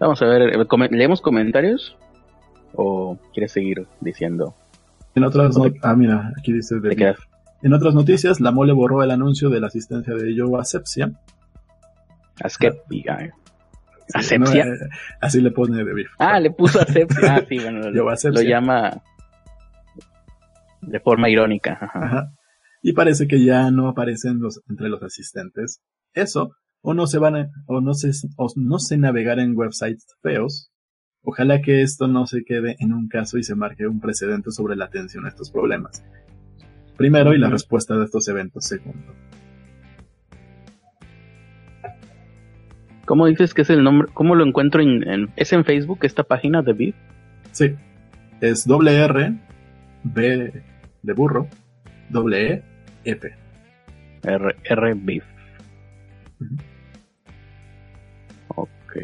Speaker 2: Vamos a ver, ¿leemos comentarios? ¿O quieres seguir diciendo?
Speaker 1: En otras ah, mira, aquí dice En otras noticias, la mole borró el anuncio de la asistencia de Joe Asepsia.
Speaker 2: Asepsia. Asepsia.
Speaker 1: Eh, así le pone de
Speaker 2: Ah, le puso Asepsia. Ah, sí, bueno, lo, llama de forma irónica. Ajá.
Speaker 1: Y parece que ya no aparecen los, entre los asistentes. Eso, o no se van o no se, o no se navegar en websites feos, Ojalá que esto no se quede en un caso y se marque un precedente sobre la atención a estos problemas. Primero y la respuesta de estos eventos segundo.
Speaker 2: ¿Cómo dices que es el nombre? ¿Cómo lo encuentro en, ¿Es en Facebook esta página de BIF?
Speaker 1: Sí. Es doble R, B de burro, doble E, F.
Speaker 2: R, R BIF. Ok,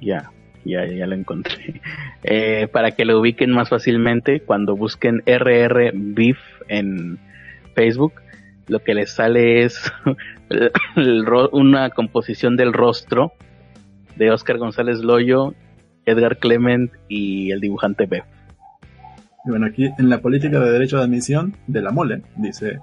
Speaker 2: ya ya, ya lo encontré. Eh, para que lo ubiquen más fácilmente, cuando busquen RR Beef en Facebook, lo que les sale es una composición del rostro de Oscar González Loyo, Edgar Clement y el dibujante Beef.
Speaker 1: bueno, aquí en la política de derecho de admisión de la mole, dice,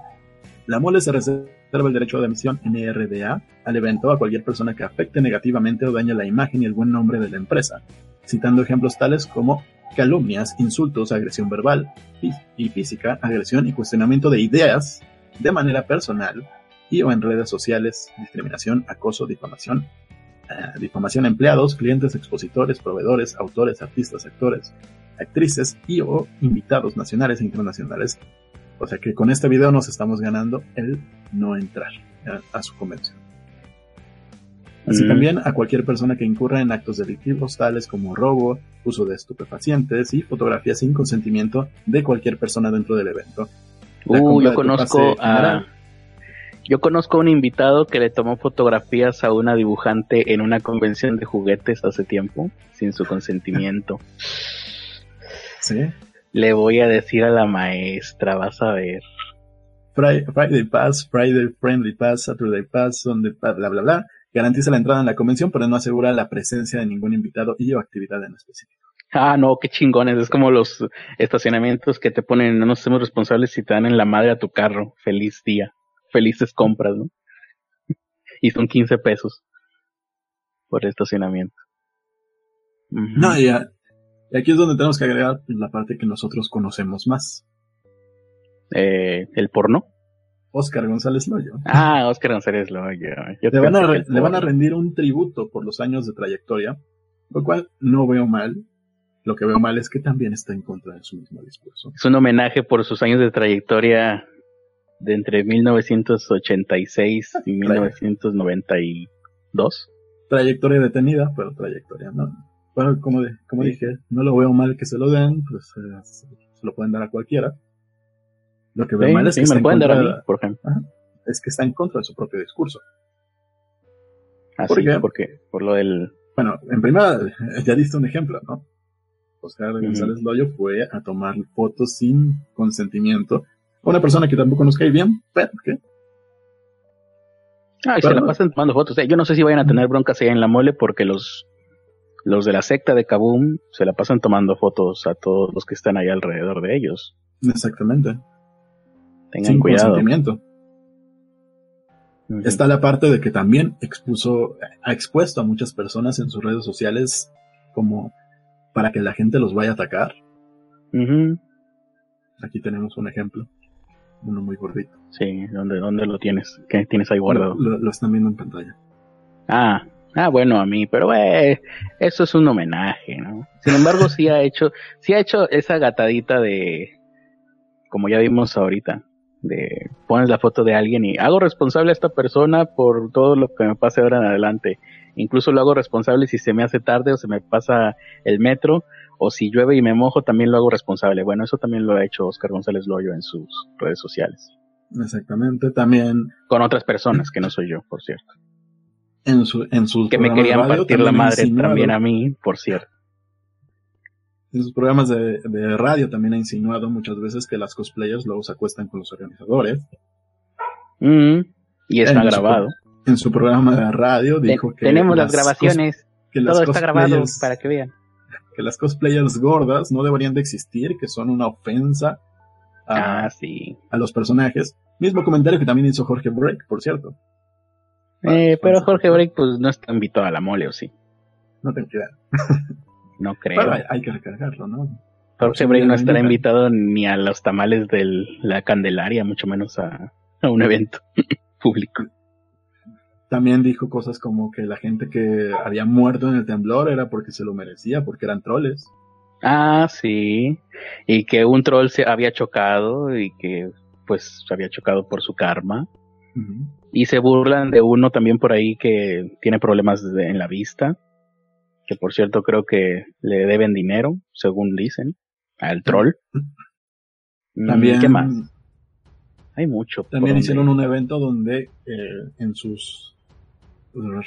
Speaker 1: la mole se reserva el derecho de admisión NRDA al evento a cualquier persona que afecte negativamente o dañe la imagen y el buen nombre de la empresa, citando ejemplos tales como calumnias, insultos, agresión verbal y física, agresión y cuestionamiento de ideas de manera personal y o en redes sociales, discriminación, acoso, difamación, eh, difamación a empleados, clientes, expositores, proveedores, autores, artistas, actores, actrices y o invitados nacionales e internacionales o sea que con este video nos estamos ganando el no entrar a, su convención. Así mm. también a cualquier persona que incurra en actos delictivos tales como robo, uso de estupefacientes y fotografía sin consentimiento de cualquier persona dentro del evento.
Speaker 2: Uh, yo conozco a yo conozco a un invitado que le tomó fotografías a una dibujante en una convención de juguetes hace tiempo sin su consentimiento.
Speaker 1: ¿Sí?
Speaker 2: Le voy a decir a la maestra, vas a ver.
Speaker 1: Friday Pass, Friday Friendly Pass, Saturday Pass, Sunday Pass, bla, bla, bla. Garantiza la entrada en la convención, pero no asegura la presencia de ningún invitado y o actividad en específico.
Speaker 2: Ah, no, qué chingones. Es como los estacionamientos que te ponen, no nos hacemos responsables si te dan en la madre a tu carro. Feliz día. Felices compras, ¿no? y son 15 pesos por estacionamiento.
Speaker 1: No, ya, y aquí es donde tenemos que agregar la parte que nosotros conocemos más.
Speaker 2: Eh, ¿El porno?
Speaker 1: Oscar González Loyo.
Speaker 2: Ah, Oscar González Loyo.
Speaker 1: le, van a, le van a rendir un tributo por los años de trayectoria, lo cual no veo mal. Lo que veo mal es que también está en contra de su mismo discurso.
Speaker 2: Es un homenaje por sus años de trayectoria de entre 1986 y 1992.
Speaker 1: trayectoria detenida, pero trayectoria, ¿no? Bueno, como, como dije, no lo veo mal que se lo den, pues eh, se lo pueden dar a cualquiera. Lo que veo mal es que, está en contra, por ejemplo. es que está en contra de su propio discurso.
Speaker 2: Ah, ¿Por qué? Porque por lo del...
Speaker 1: Bueno, en primera, ya diste un ejemplo, ¿no? Oscar González Loyo fue a tomar fotos sin consentimiento una persona que tampoco nos cae bien, pero ¿qué?
Speaker 2: Ah, y se la pasan tomando fotos. Yo no sé si vayan a tener broncas ahí en la mole porque los, los de la secta de Kaboom se la pasan tomando fotos a todos los que están ahí alrededor de ellos.
Speaker 1: Exactamente. Tengan Sin cuidado. Consentimiento. Está la parte de que también expuso, ha expuesto a muchas personas en sus redes sociales como para que la gente los vaya a atacar. Aquí tenemos un ejemplo. Uno muy gordito.
Speaker 2: Sí, ¿dónde, dónde lo tienes? ¿Qué tienes ahí guardado?
Speaker 1: Lo, están viendo en pantalla.
Speaker 2: Ah, ah, bueno, a mí, pero eh, eso es un homenaje, ¿no? Sin embargo, sí ha hecho, sí ha hecho esa gatadita de, como ya vimos ahorita, de pones la foto de alguien y hago responsable a esta persona por todo lo que me pase ahora en adelante. Incluso lo hago responsable si se me hace tarde o se me pasa el metro o si llueve y me mojo también lo hago responsable. Bueno, eso también lo ha hecho Oscar González Loyo en sus redes sociales.
Speaker 1: Exactamente, también.
Speaker 2: Con otras personas, que no soy yo, por cierto.
Speaker 1: En, su, en sus
Speaker 2: Que me querían partir la madre también a mí, por cierto.
Speaker 1: En sus programas de, radio también ha insinuado muchas veces que las cosplayers luego se acuestan con los organizadores.
Speaker 2: Mm, y está grabado.
Speaker 1: en su programa de radio dijo que...
Speaker 2: Tenemos las, grabaciones. Que Todo está grabado para que vean.
Speaker 1: Que las cosplayers gordas no deberían de existir, que son una ofensa
Speaker 2: a, ah, sí.
Speaker 1: a los personajes. Mismo comentario que también hizo Jorge Break, por cierto.
Speaker 2: Eh, pero Jorge Break pues no está invitado a la mole, ¿o sí?
Speaker 1: No tengo idea.
Speaker 2: no creo.
Speaker 1: hay, que recargarlo, ¿no?
Speaker 2: Jorge Break no estará invitado ni a los tamales de la Candelaria, mucho menos a, a un evento público.
Speaker 1: También dijo cosas como que la gente que había muerto en el temblor era porque se lo merecía, porque eran troles.
Speaker 2: Ah, sí. Y que un troll se había chocado y que pues se había chocado por su karma. Y se burlan de uno también por ahí que tiene problemas en la vista. Que por cierto creo que le deben dinero, según dicen, al troll.
Speaker 1: Mm, también.
Speaker 2: ¿Qué más? Hay mucho.
Speaker 1: También hicieron un evento donde eh, en sus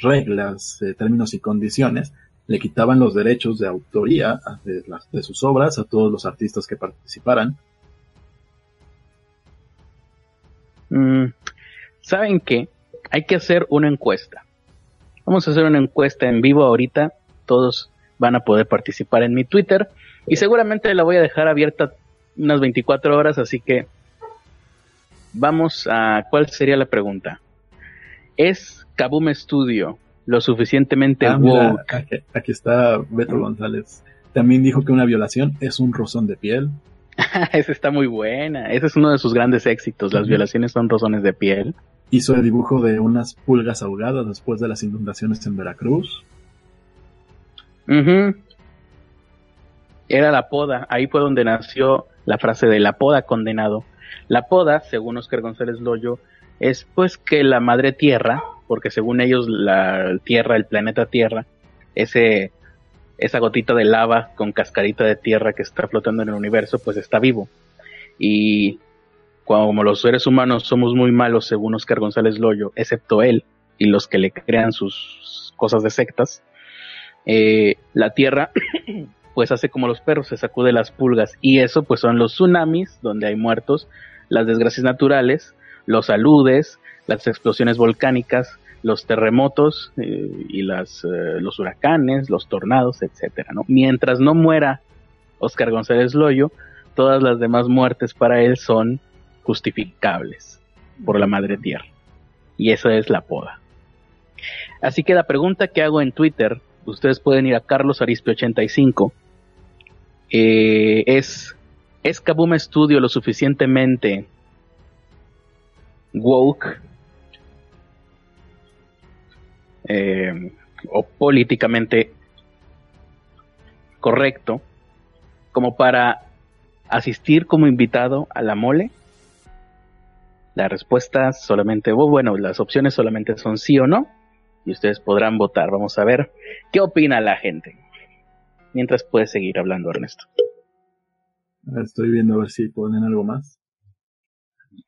Speaker 1: reglas, términos y condiciones le quitaban los derechos de autoría de, de sus obras a todos los artistas que participaran.
Speaker 2: Mm, ¿Saben qué? Hay que hacer una encuesta. Vamos a hacer una encuesta en vivo ahorita. Todos van a poder participar en mi Twitter. Y seguramente la voy a dejar abierta unas 24 horas, así que vamos a... ¿Cuál sería la pregunta? ¿Es Kaboom Studio lo suficientemente ah,
Speaker 1: aquí, está Beto González. También dijo que una violación es un rozón de piel.
Speaker 2: Esa está muy buena. Ese es uno de sus grandes éxitos. Las violaciones son rozones de piel.
Speaker 1: Hizo el dibujo de unas pulgas ahogadas después de las inundaciones en Veracruz.
Speaker 2: Era la poda. Ahí fue donde nació la frase de la poda condenado. La poda, según Oscar González Loyo, es pues que la madre tierra porque según ellos la Tierra, el planeta Tierra, ese, esa gotita de lava con cascarita de tierra que está flotando en el universo, pues está vivo. Y como los seres humanos somos muy malos, según Oscar González Loyo, excepto él y los que le crean sus cosas de sectas, eh, la Tierra pues hace como los perros, se sacude las pulgas y eso pues son los tsunamis donde hay muertos, las desgracias naturales, los aludes, las explosiones volcánicas, los terremotos eh, y las, eh, los huracanes, los tornados, etcétera, ¿no? Mientras no muera Oscar González Loyo, todas las demás muertes para él son justificables por la madre tierra. Y esa es la poda. Así que la pregunta que hago en Twitter, ustedes pueden ir a Carlos Arispe 85, eh, es, ¿es Kaboom Studio lo suficientemente woke eh, o políticamente correcto como para asistir como invitado a la mole? La respuesta solamente, bueno, las opciones solamente son sí o no. y ustedes podrán votar. Vamos a ver qué opina la gente. Mientras puedes seguir hablando, Ernesto.
Speaker 1: Estoy viendo a ver si ponen algo más.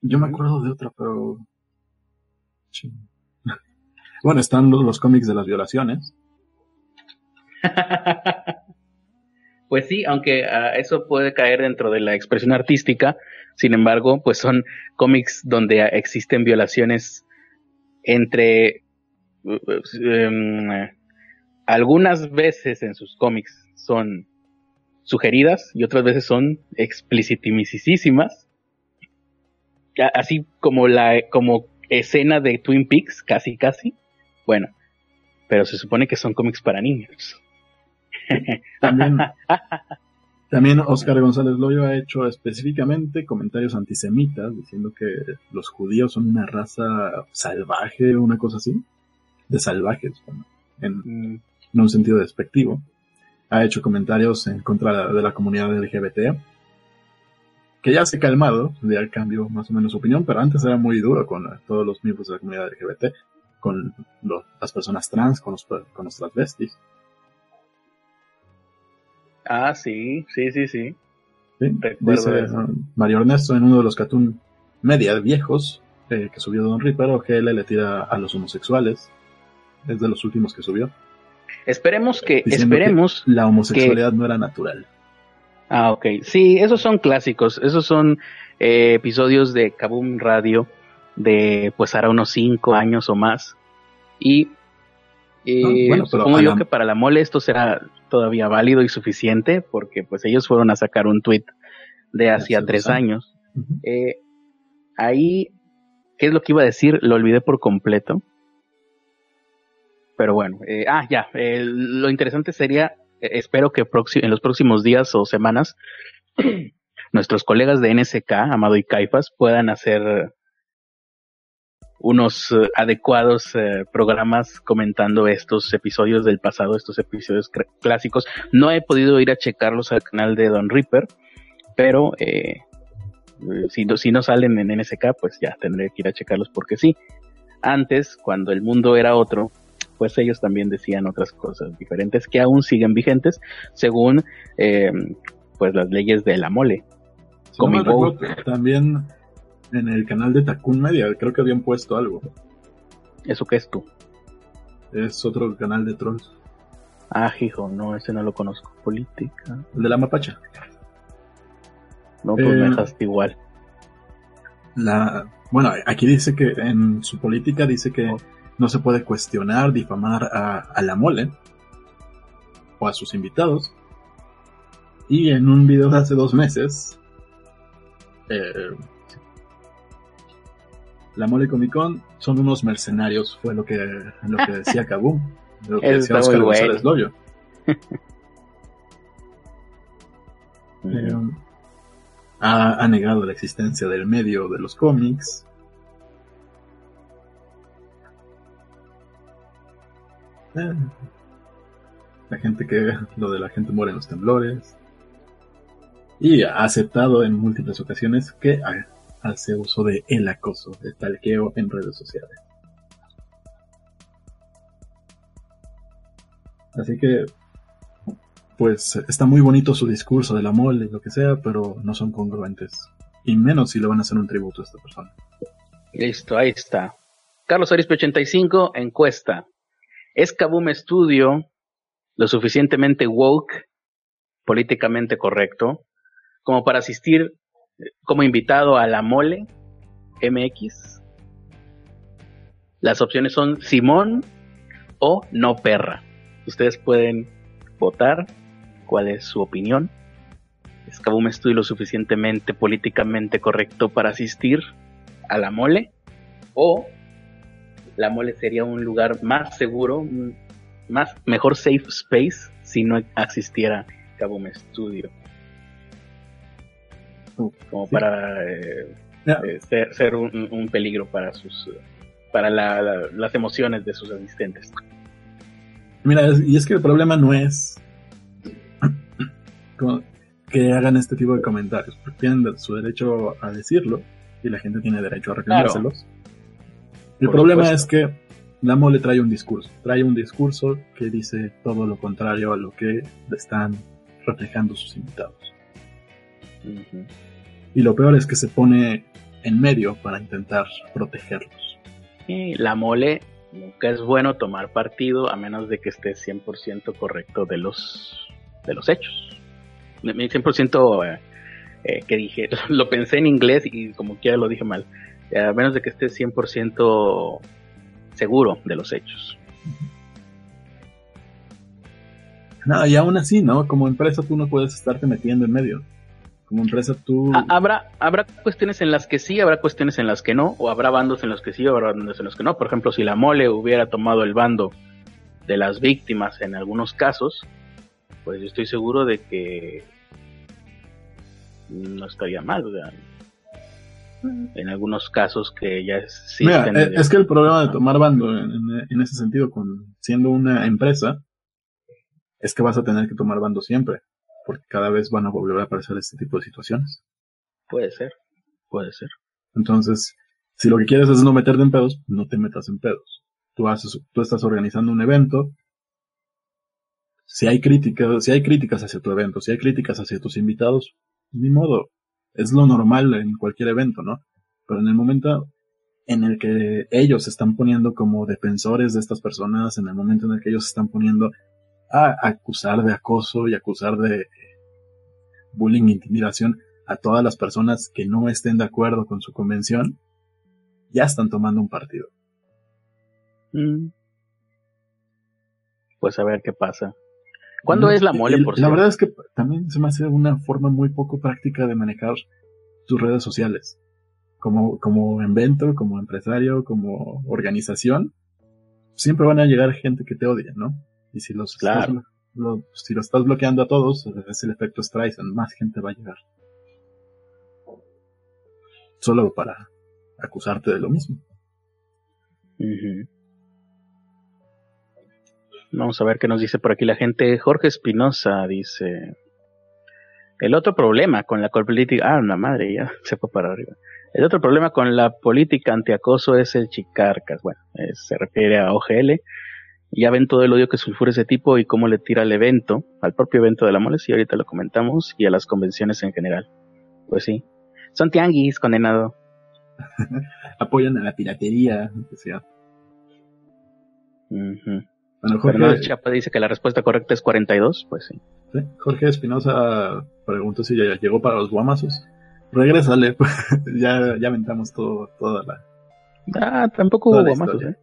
Speaker 1: Yo me acuerdo de otra, pero... Bueno, están los, cómics de las violaciones.
Speaker 2: pues sí, aunque uh, eso puede caer dentro de la expresión artística, sin embargo, pues son cómics donde existen violaciones entre um, algunas veces en sus cómics son sugeridas y otras veces son explicitimísimas. Así como la como escena de Twin Peaks, casi casi. Bueno, pero se supone que son cómics para niños.
Speaker 1: También, también Oscar González Loyo ha hecho específicamente comentarios antisemitas diciendo que los judíos son una raza salvaje o una cosa así. De salvajes, en, mm. en un sentido despectivo ha hecho comentarios en contra de la comunidad LGBT, que ya se ha calmado, ya cambió más o menos su opinión, pero antes era muy duro con todos los miembros de la comunidad LGBT, con las personas trans, con los, con los transvestis.
Speaker 2: Ah, sí, sí, sí, sí.
Speaker 1: dice Mario Ernesto en uno de los cartoon media viejos eh, que subió Don Ripper, o que él le tira a los homosexuales. Es de los últimos que subió.
Speaker 2: Esperemos que, esperemos.
Speaker 1: la homosexualidad no era natural.
Speaker 2: Ah, ok. Sí, esos son clásicos. Esos son eh, episodios de Kaboom Radio de pues hará unos cinco años o más. Y eh, supongo yo que para la mole esto será todavía válido y suficiente porque pues ellos fueron a sacar un tweet de hacía tres años. eh, ahí, ¿qué es lo que iba a decir? Lo olvidé por completo. Pero bueno, eh, ah, ya, lo interesante sería, eh, espero que en los próximos días o semanas, nuestros colegas de NSK, Amado y Caifas, puedan hacer unos eh, adecuados programas comentando estos episodios del pasado, estos episodios clásicos. No he podido ir a checarlos al canal de Don Ripper, pero si, si no salen en NSK, pues ya tendré que ir a checarlos porque sí. Antes, cuando el mundo era otro, pues ellos también decían otras cosas diferentes que aún siguen vigentes según eh, pues las leyes de la mole.
Speaker 1: también en el canal de Takun Media creo que habían puesto algo.
Speaker 2: ¿Eso qué es tú?
Speaker 1: Es otro canal de trolls.
Speaker 2: Ah, hijo, no, ese no lo conozco. Política.
Speaker 1: El de la mapacha.
Speaker 2: No, pues me eh, dejaste igual.
Speaker 1: La, bueno, aquí dice que en su política dice que oh no se puede cuestionar, difamar a, la mole o a sus invitados. Y en un video de hace dos meses, eh, la mole Comic Con son unos mercenarios, fue lo que, lo que decía Kaboom, lo que decía Oscar González Loyo. Eh, ha, negado la existencia del medio de los cómics, Eh, la gente que, lo de la gente muere en los temblores. Y ha aceptado en múltiples ocasiones que hace uso de el acoso, de talqueo en redes sociales. Así que, pues está muy bonito su discurso de la mole, lo que sea, pero no son congruentes. Y menos si le van a hacer un tributo a esta persona.
Speaker 2: Listo, ahí está. Carlos Arispe 85, encuesta. ¿Es Kaboom Studio lo suficientemente woke, políticamente correcto, como para asistir como invitado a la mole MX? Las opciones son Simón o no perra. Ustedes pueden votar cuál es su opinión. ¿Es Kaboom Studio lo suficientemente políticamente correcto para asistir a la mole? O la mole sería un lugar más seguro, más mejor safe space si no existiera Kaboom Studio. Como para eh, eh, ser, un, peligro para sus para las emociones de sus asistentes.
Speaker 1: Mira, y es que el problema no es que hagan este tipo de comentarios, porque tienen su derecho a decirlo y la gente tiene derecho a reclamárselos. El problema es que la mole trae un discurso, trae un discurso que dice todo lo contrario a lo que están reflejando sus invitados. Y lo peor es que se pone en medio para intentar protegerlos.
Speaker 2: Y la mole nunca es bueno tomar partido a menos de que esté 100% correcto de los, de los hechos. 100% eh, eh, que dije, lo pensé en inglés y como quiera lo dije mal. A menos de que esté 100% seguro de los hechos.
Speaker 1: No, y aún así, ¿no? Como empresa tú no puedes estarte metiendo en medio. Como empresa tú...
Speaker 2: Habrá, habrá cuestiones en las que sí, habrá cuestiones en las que no, o habrá bandos en los que sí, o habrá bandos en los que no. Por ejemplo, si la mole hubiera tomado el bando de las víctimas en algunos casos, pues yo estoy seguro de que no estaría mal. Sea, en algunos casos que ya
Speaker 1: existen. Mira, es que el problema de tomar bando en, ese sentido, con siendo una empresa, es que vas a tener que tomar bando siempre, porque cada vez van a volver a aparecer este tipo de situaciones.
Speaker 2: Puede ser, puede ser.
Speaker 1: Entonces, si lo que quieres es no meterte en pedos, no te metas en pedos. Tú haces, tú estás organizando un evento. Si hay críticas, si hay críticas hacia tu evento, si hay críticas hacia tus invitados, ni modo, es lo normal en cualquier evento, ¿no? Pero en el momento en el que ellos se están poniendo como defensores de estas personas, en el momento en el que ellos se están poniendo a acusar de acoso y acusar de bullying, intimidación a todas las personas que no estén de acuerdo con su convención, ya están tomando un partido.
Speaker 2: Mm. Pues a ver qué pasa. ¿Cuándo es la mole, por
Speaker 1: La verdad es que también se me hace una forma muy poco práctica de manejar tus redes sociales. Como, como evento, como empresario, como organización, siempre van a llegar gente que te odia, ¿no? Y si los estás, si lo estás bloqueando a todos, es el efecto Streisand, más gente va a llegar. Solo para acusarte de lo mismo.
Speaker 2: Vamos a ver qué nos dice por aquí la gente. Jorge Espinosa dice: El otro problema con la política. Ah, la madre, ya se fue para arriba. El otro problema con la política antiacoso es el chicarcas. Bueno, se refiere a OGL. Ya ven todo el odio que sulfura ese tipo y cómo le tira al evento, al propio evento de la mole, y ahorita lo comentamos, y a las convenciones en general. Pues sí. Son tianguis, condenado.
Speaker 1: Apoyan a la piratería, que sea.
Speaker 2: Bueno, Jorge, Chapa dice que la respuesta correcta es 42, pues sí.
Speaker 1: Jorge Espinosa preguntó si ya llegó para los guamazos. Regrésale, ya, ya aventamos todo, toda la...
Speaker 2: Ah, tampoco hubo guamazos, ¿eh?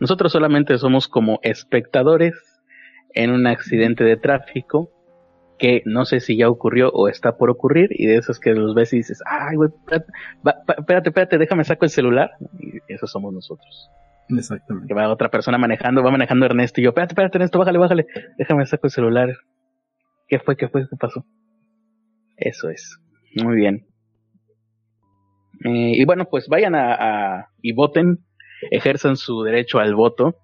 Speaker 2: Nosotros solamente somos como espectadores en un accidente de tráfico que no sé si ya ocurrió o está por ocurrir y de esos que los ves y dices, ay, güey, espérate, espérate, déjame saco el celular. Y esos somos nosotros.
Speaker 1: Exactamente.
Speaker 2: Que va otra persona manejando, va manejando Ernesto y yo, espérate, espérate Ernesto, bájale, bájale, déjame saco el celular. ¿Qué fue, qué fue, qué pasó? Eso es. Muy bien. Eh, y bueno, pues vayan a, y voten, ejerzan su derecho al voto.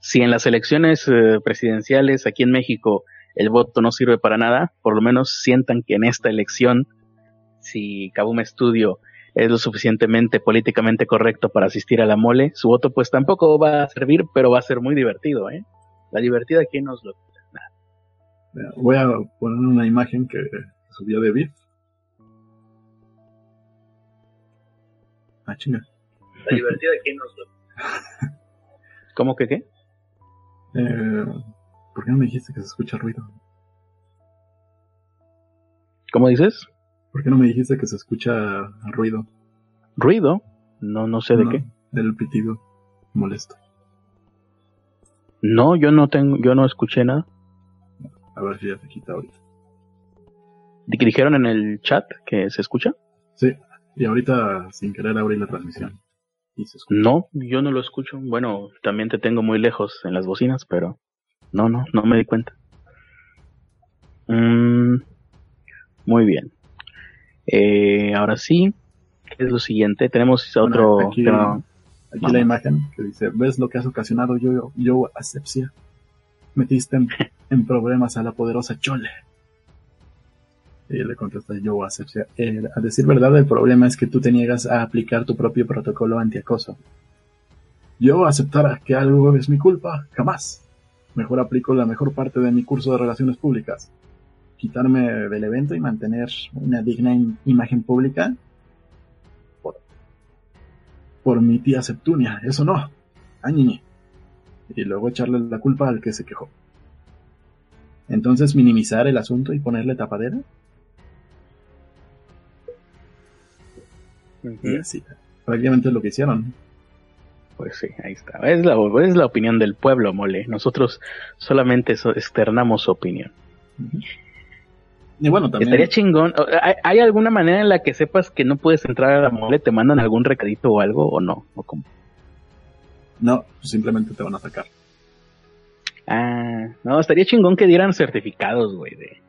Speaker 2: Si en las elecciones eh, presidenciales aquí en México el voto no sirve para nada, por lo menos sientan que en esta elección, si Kabum Estudio es lo suficientemente políticamente correcto para asistir a la mole, su voto pues tampoco va a servir, pero va a ser muy divertido, ¿eh? La divertida aquí nos lo.
Speaker 1: Voy a poner una imagen que subió de Biff. Ah, chinga.
Speaker 2: La divertida aquí nos lo ¿Cómo que qué?
Speaker 1: Eh, ¿Por qué no me dijiste que se escucha ruido?
Speaker 2: ¿Cómo dices?
Speaker 1: ¿Por qué no me dijiste que se escucha ruido?
Speaker 2: ¿Ruido? No, no sé de qué.
Speaker 1: Del pitido molesto.
Speaker 2: No, yo no tengo, yo no escuché nada.
Speaker 1: A ver si ya se quita ahorita.
Speaker 2: ¿Que dijeron en el chat que se escucha?
Speaker 1: Sí, y ahorita sin querer abrir la transmisión.
Speaker 2: No, yo no lo escucho. Bueno, también te tengo muy lejos en las bocinas, pero no, no, no me di cuenta. Mm, muy bien. Eh, ahora sí, ¿qué es lo siguiente? Tenemos otro...
Speaker 1: Aquí, aquí la imagen que dice, ¿ves lo que has ocasionado yo, yo asepsia? Metiste en, problemas a la poderosa Chole. Y le contesta yo asepsia. Eh, a decir verdad, el problema es que tú te niegas a aplicar tu propio protocolo antiacoso. yo aceptara que algo es mi culpa, jamás. Mejor aplico la mejor parte de mi curso de relaciones públicas. Quitarme del evento y mantener una digna imagen pública por, por mi tía Septunia, eso no. Añiñi. Y luego echarle la culpa al que se quejó. Entonces minimizar el asunto y ponerle tapadera. Y así, prácticamente es lo que hicieron.
Speaker 2: Pues sí, ahí está. Es la, es la opinión del pueblo, mole. Nosotros solamente externamos su opinión.
Speaker 1: Y bueno, también.
Speaker 2: Estaría chingón. ¿Hay, alguna manera en la que sepas que no puedes entrar a la mole? ¿Te mandan algún recadito o algo o no? ¿O cómo?
Speaker 1: No, simplemente te van a atacar.
Speaker 2: Ah, no, estaría chingón que dieran certificados, güey, de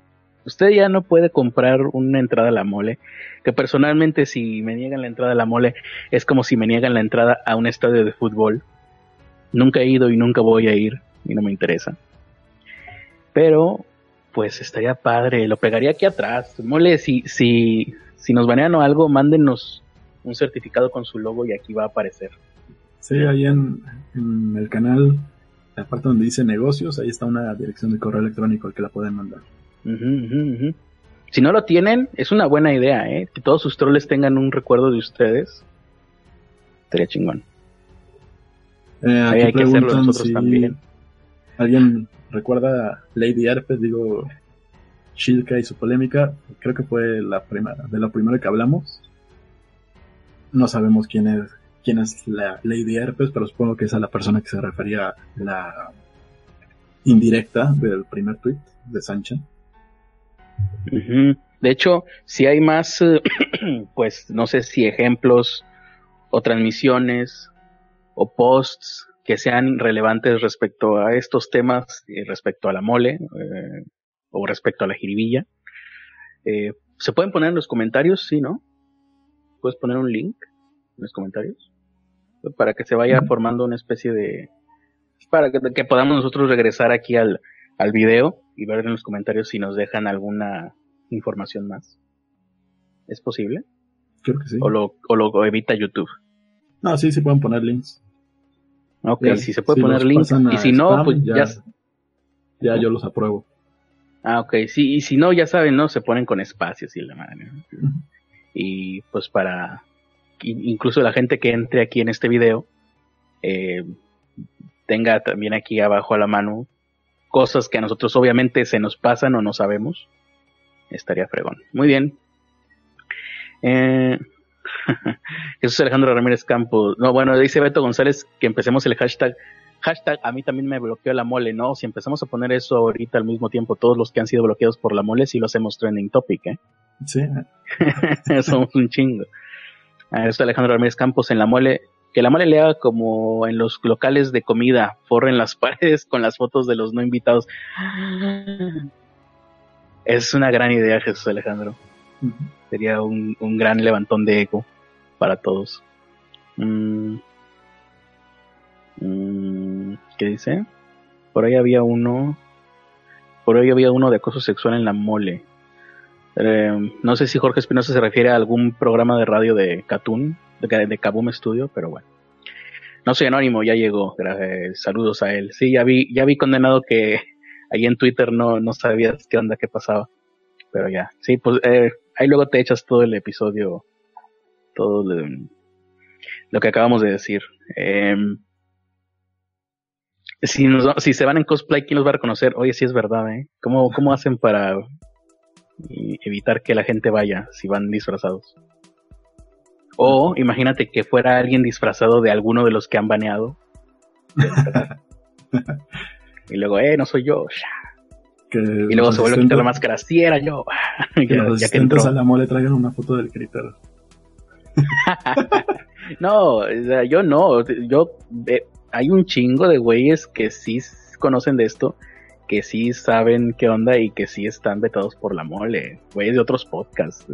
Speaker 2: usted ya no puede comprar una entrada a la mole, que personalmente si me niegan la entrada a la mole es como si me niegan la entrada a un estadio de fútbol. Nunca he ido y nunca voy a ir y no me interesa. Pero pues estaría padre, lo pegaría aquí atrás. Mole, si si si nos banean o algo, mándenos un certificado con su logo y aquí va a aparecer.
Speaker 1: Sí, ahí en, el canal, la parte donde dice negocios, ahí está una dirección de correo electrónico al que la pueden mandar.
Speaker 2: Si no lo tienen, es una buena idea, ¿eh? Que todos sus troles tengan un recuerdo de ustedes. Estaría chingón.
Speaker 1: Eh, hay que hacerlo nosotros también. ¿Alguien recuerda Lady Herpes? Digo, Shilka y su polémica. Creo que fue la primera, de la primera que hablamos. No sabemos quién es, quién es la Lady Herpes, pero supongo que es a la persona que se refería la indirecta del primer tweet de
Speaker 2: De hecho, si hay más, eh, pues no sé si ejemplos o transmisiones o posts que sean relevantes respecto a estos temas, y respecto a la mole eh, o respecto a la jiribilla. Eh, ¿Se pueden poner en los comentarios? Sí, ¿no? ¿Puedes poner un link en los comentarios? Para que se vaya formando una especie de... Para que, que podamos nosotros regresar aquí al, al video y ver en los comentarios si nos dejan alguna información más. ¿Es posible?
Speaker 1: Creo que sí.
Speaker 2: ¿O lo, o lo evita YouTube?
Speaker 1: No, sí, se pueden poner links.
Speaker 2: Ok, si sí se puede poner links. Y si no, pues ya,
Speaker 1: ya, yo los apruebo.
Speaker 2: Ah, ok. Sí, y si no, ya saben, ¿no? Se ponen con espacios y la madre. Y pues para incluso la gente que entre aquí en este video eh, tenga también aquí abajo a la mano cosas que a nosotros obviamente se nos pasan o no sabemos, estaría fregón. Muy bien. Eh, Jesús Alejandro Ramírez Campos. No, bueno, dice Beto González que empecemos el hashtag. Hashtag, a mí también me bloqueó la mole, ¿no? Si empezamos a poner eso ahorita al mismo tiempo, todos los que han sido bloqueados por la mole, sí lo hacemos trending topic, ¿eh?
Speaker 1: Sí.
Speaker 2: Somos un chingo. Jesús Alejandro Ramírez Campos en la mole que la mole lea como en los locales de comida, forren las paredes con las fotos de los no invitados. Es una gran idea, Jesús Alejandro. Sería un, gran levantón de eco para todos. Mm. Mm, ¿Qué dice? Por ahí había uno. Por ahí había uno de acoso sexual en la mole. Eh, no sé si Jorge Espinosa se refiere a algún programa de radio de Catún de, de Kaboom Studio, pero bueno. No soy anónimo, ya llegó. saludos a él. Sí, ya vi, ya vi condenado que ahí en Twitter no, no sabías qué onda, qué pasaba. Pero ya, sí, pues eh, ahí luego te echas todo el episodio, todo lo, que acabamos de decir. Em, si, si se van en cosplay, ¿quién los va a reconocer? Oye, sí es verdad, ¿eh? ¿Cómo, cómo hacen para evitar que la gente vaya si van disfrazados? O imagínate que fuera alguien disfrazado de alguno de los que han baneado. y luego, eh, no soy yo. y luego se vuelve a quitar la máscara, sí era yo.
Speaker 1: que los ya asistentes a la mole traigan una foto del critter.
Speaker 2: no, yo no. Yo, eh, hay un chingo de güeyes que sí conocen de esto que sí saben qué onda y que sí están vetados por la mole, güey, de otros podcasts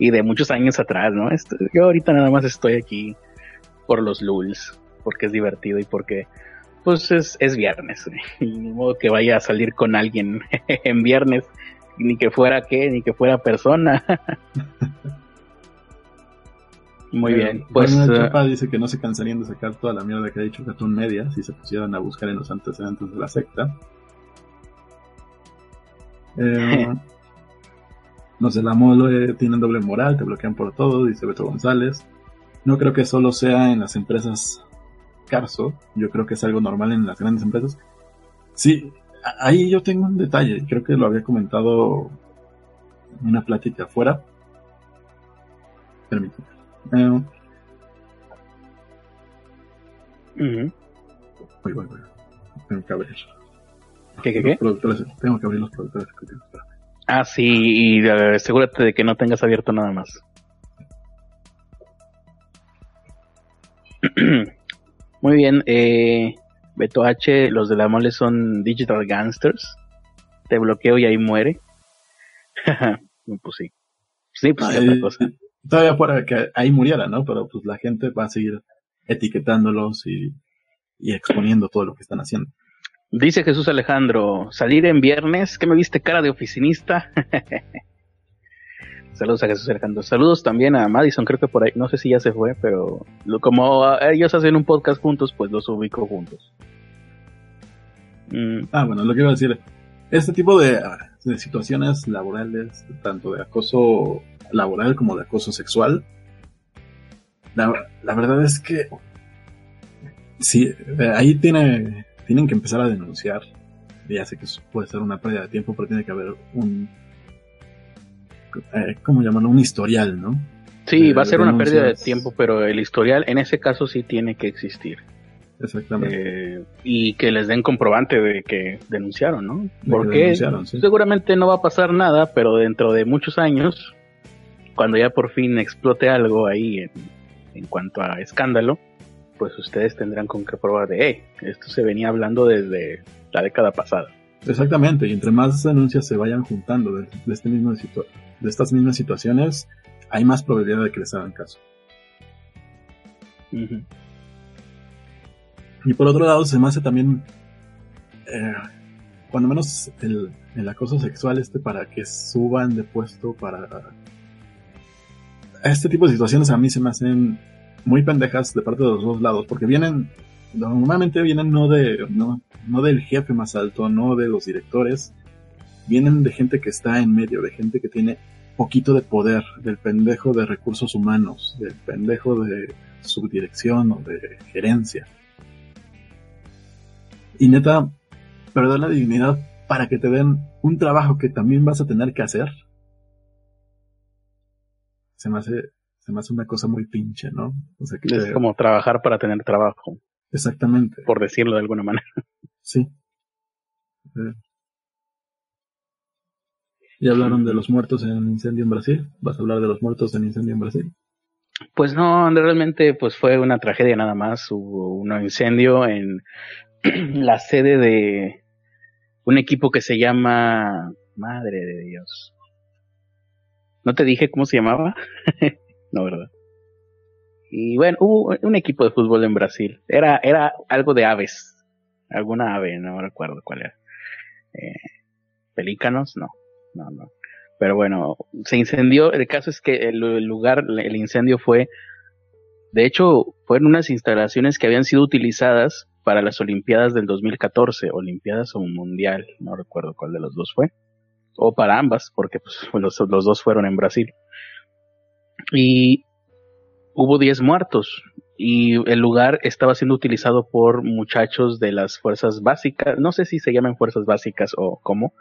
Speaker 2: y de muchos años atrás, ¿no? yo ahorita nada más estoy aquí por los lulz, porque es divertido y porque pues es, es viernes, y ni modo que vaya a salir con alguien en viernes, ni que fuera qué, ni que fuera persona. Muy
Speaker 1: Eh,
Speaker 2: bien, pues
Speaker 1: Daniel
Speaker 2: eh,
Speaker 1: Chapa dice que no se cansarían de sacar toda la mierda que ha dicho Cartoon Media si se pusieran a buscar en los antecedentes de la secta. Eh, los de la mole tienen doble moral, te bloquean por todo, dice Beto González. No creo que solo sea en las empresas Carso, yo creo que es algo normal en las grandes empresas. Sí, ahí yo tengo un detalle, creo que lo había comentado en una plática afuera. Permítame. Eh. Voy, voy, voy. Tengo que abrir.
Speaker 2: ¿Qué, qué, qué?
Speaker 1: productores- tengo que abrir los productores ejecutivos.
Speaker 2: Ah, sí, y asegúrate de que no tengas abierto nada más. Muy bien, eh, Beto H, los de la mole son Digital Gangsters. Te bloqueo y ahí muere. pues sí. Sí, pues
Speaker 1: Ahí-
Speaker 2: otra cosa.
Speaker 1: Todavía fuera que ahí muriera, ¿no? Pero pues la gente va a seguir etiquetándolos y, y exponiendo todo lo que están haciendo.
Speaker 2: Dice Jesús Alejandro, salir en viernes, ¿qué me viste cara de oficinista? Saludos a Jesús Alejandro. Saludos también a Madison, creo que por ahí, no sé si ya se fue, pero lo- como ah, ellos hacen un podcast juntos, pues los ubico juntos. Mm,
Speaker 1: Ah, bueno, lo que iba a decir. Este tipo de, ah, de situaciones laborales, tanto de acoso laboral como de acoso sexual, la, la verdad es que sí, eh, ahí tiene, tienen que empezar a denunciar. Ya sé que eso puede ser una pérdida de tiempo, pero tiene que haber un, eh, ¿cómo llamarlo? Un historial, ¿no?
Speaker 2: sí, va a ser una pérdida de tiempo, pero el historial en ese caso sí tiene que existir.
Speaker 1: Exactamente.
Speaker 2: Eh, y que les den comprobante de que denunciaron, ¿no?
Speaker 1: De que
Speaker 2: Porque
Speaker 1: denunciaron, sí.
Speaker 2: seguramente no va a pasar nada, pero dentro de muchos años, cuando ya por fin explote algo ahí en, en cuanto a escándalo, pues ustedes tendrán con qué probar de, hey, esto se venía hablando desde la década pasada.
Speaker 1: Exactamente, y entre más denuncias se vayan juntando de, de este mismo de estas mismas situaciones, hay más probabilidad de que les hagan caso. Y por otro lado, se me hace también, eh, cuando menos el, el acoso sexual este para que suban de puesto para... Este tipo de situaciones a mí se me hacen muy pendejas de parte de los dos lados, porque vienen, normalmente vienen no de, no, no del jefe más alto, no de los directores, vienen de gente que está en medio, de gente que tiene poquito de poder, del pendejo de recursos humanos, del pendejo de subdirección o de gerencia. Y neta, perder la dignidad para que te den un trabajo que también vas a tener que hacer, se me hace, se me hace una cosa muy pinche, ¿no? O sea, que
Speaker 2: Es
Speaker 1: te-
Speaker 2: como trabajar para tener trabajo,
Speaker 1: exactamente,
Speaker 2: por decirlo de alguna manera.
Speaker 1: sí. Eh. Ya hablaron de los muertos en incendio en Brasil. ¿Vas a hablar de los muertos en incendio en Brasil?
Speaker 2: Pues no, realmente pues fue una tragedia nada más. Hubo un incendio en la sede de un equipo que se llama Madre de Dios. ¿No te dije cómo se llamaba? Y bueno, hubo un equipo de fútbol en Brasil. Era, era algo de aves. Alguna ave, no recuerdo cuál era. Eh, pelícanos, no, no, no. Pero bueno, se incendió. El caso es que el, lugar, el incendio fue, de hecho, fueron unas instalaciones que habían sido utilizadas para las Olimpiadas del 2014, Olimpiadas o Mundial, no recuerdo cuál de los dos fue, o para ambas, porque pues, los dos fueron en Brasil. Y hubo 10 muertos y el lugar estaba siendo utilizado por muchachos de las fuerzas básicas, no sé si se llaman fuerzas básicas o cómo,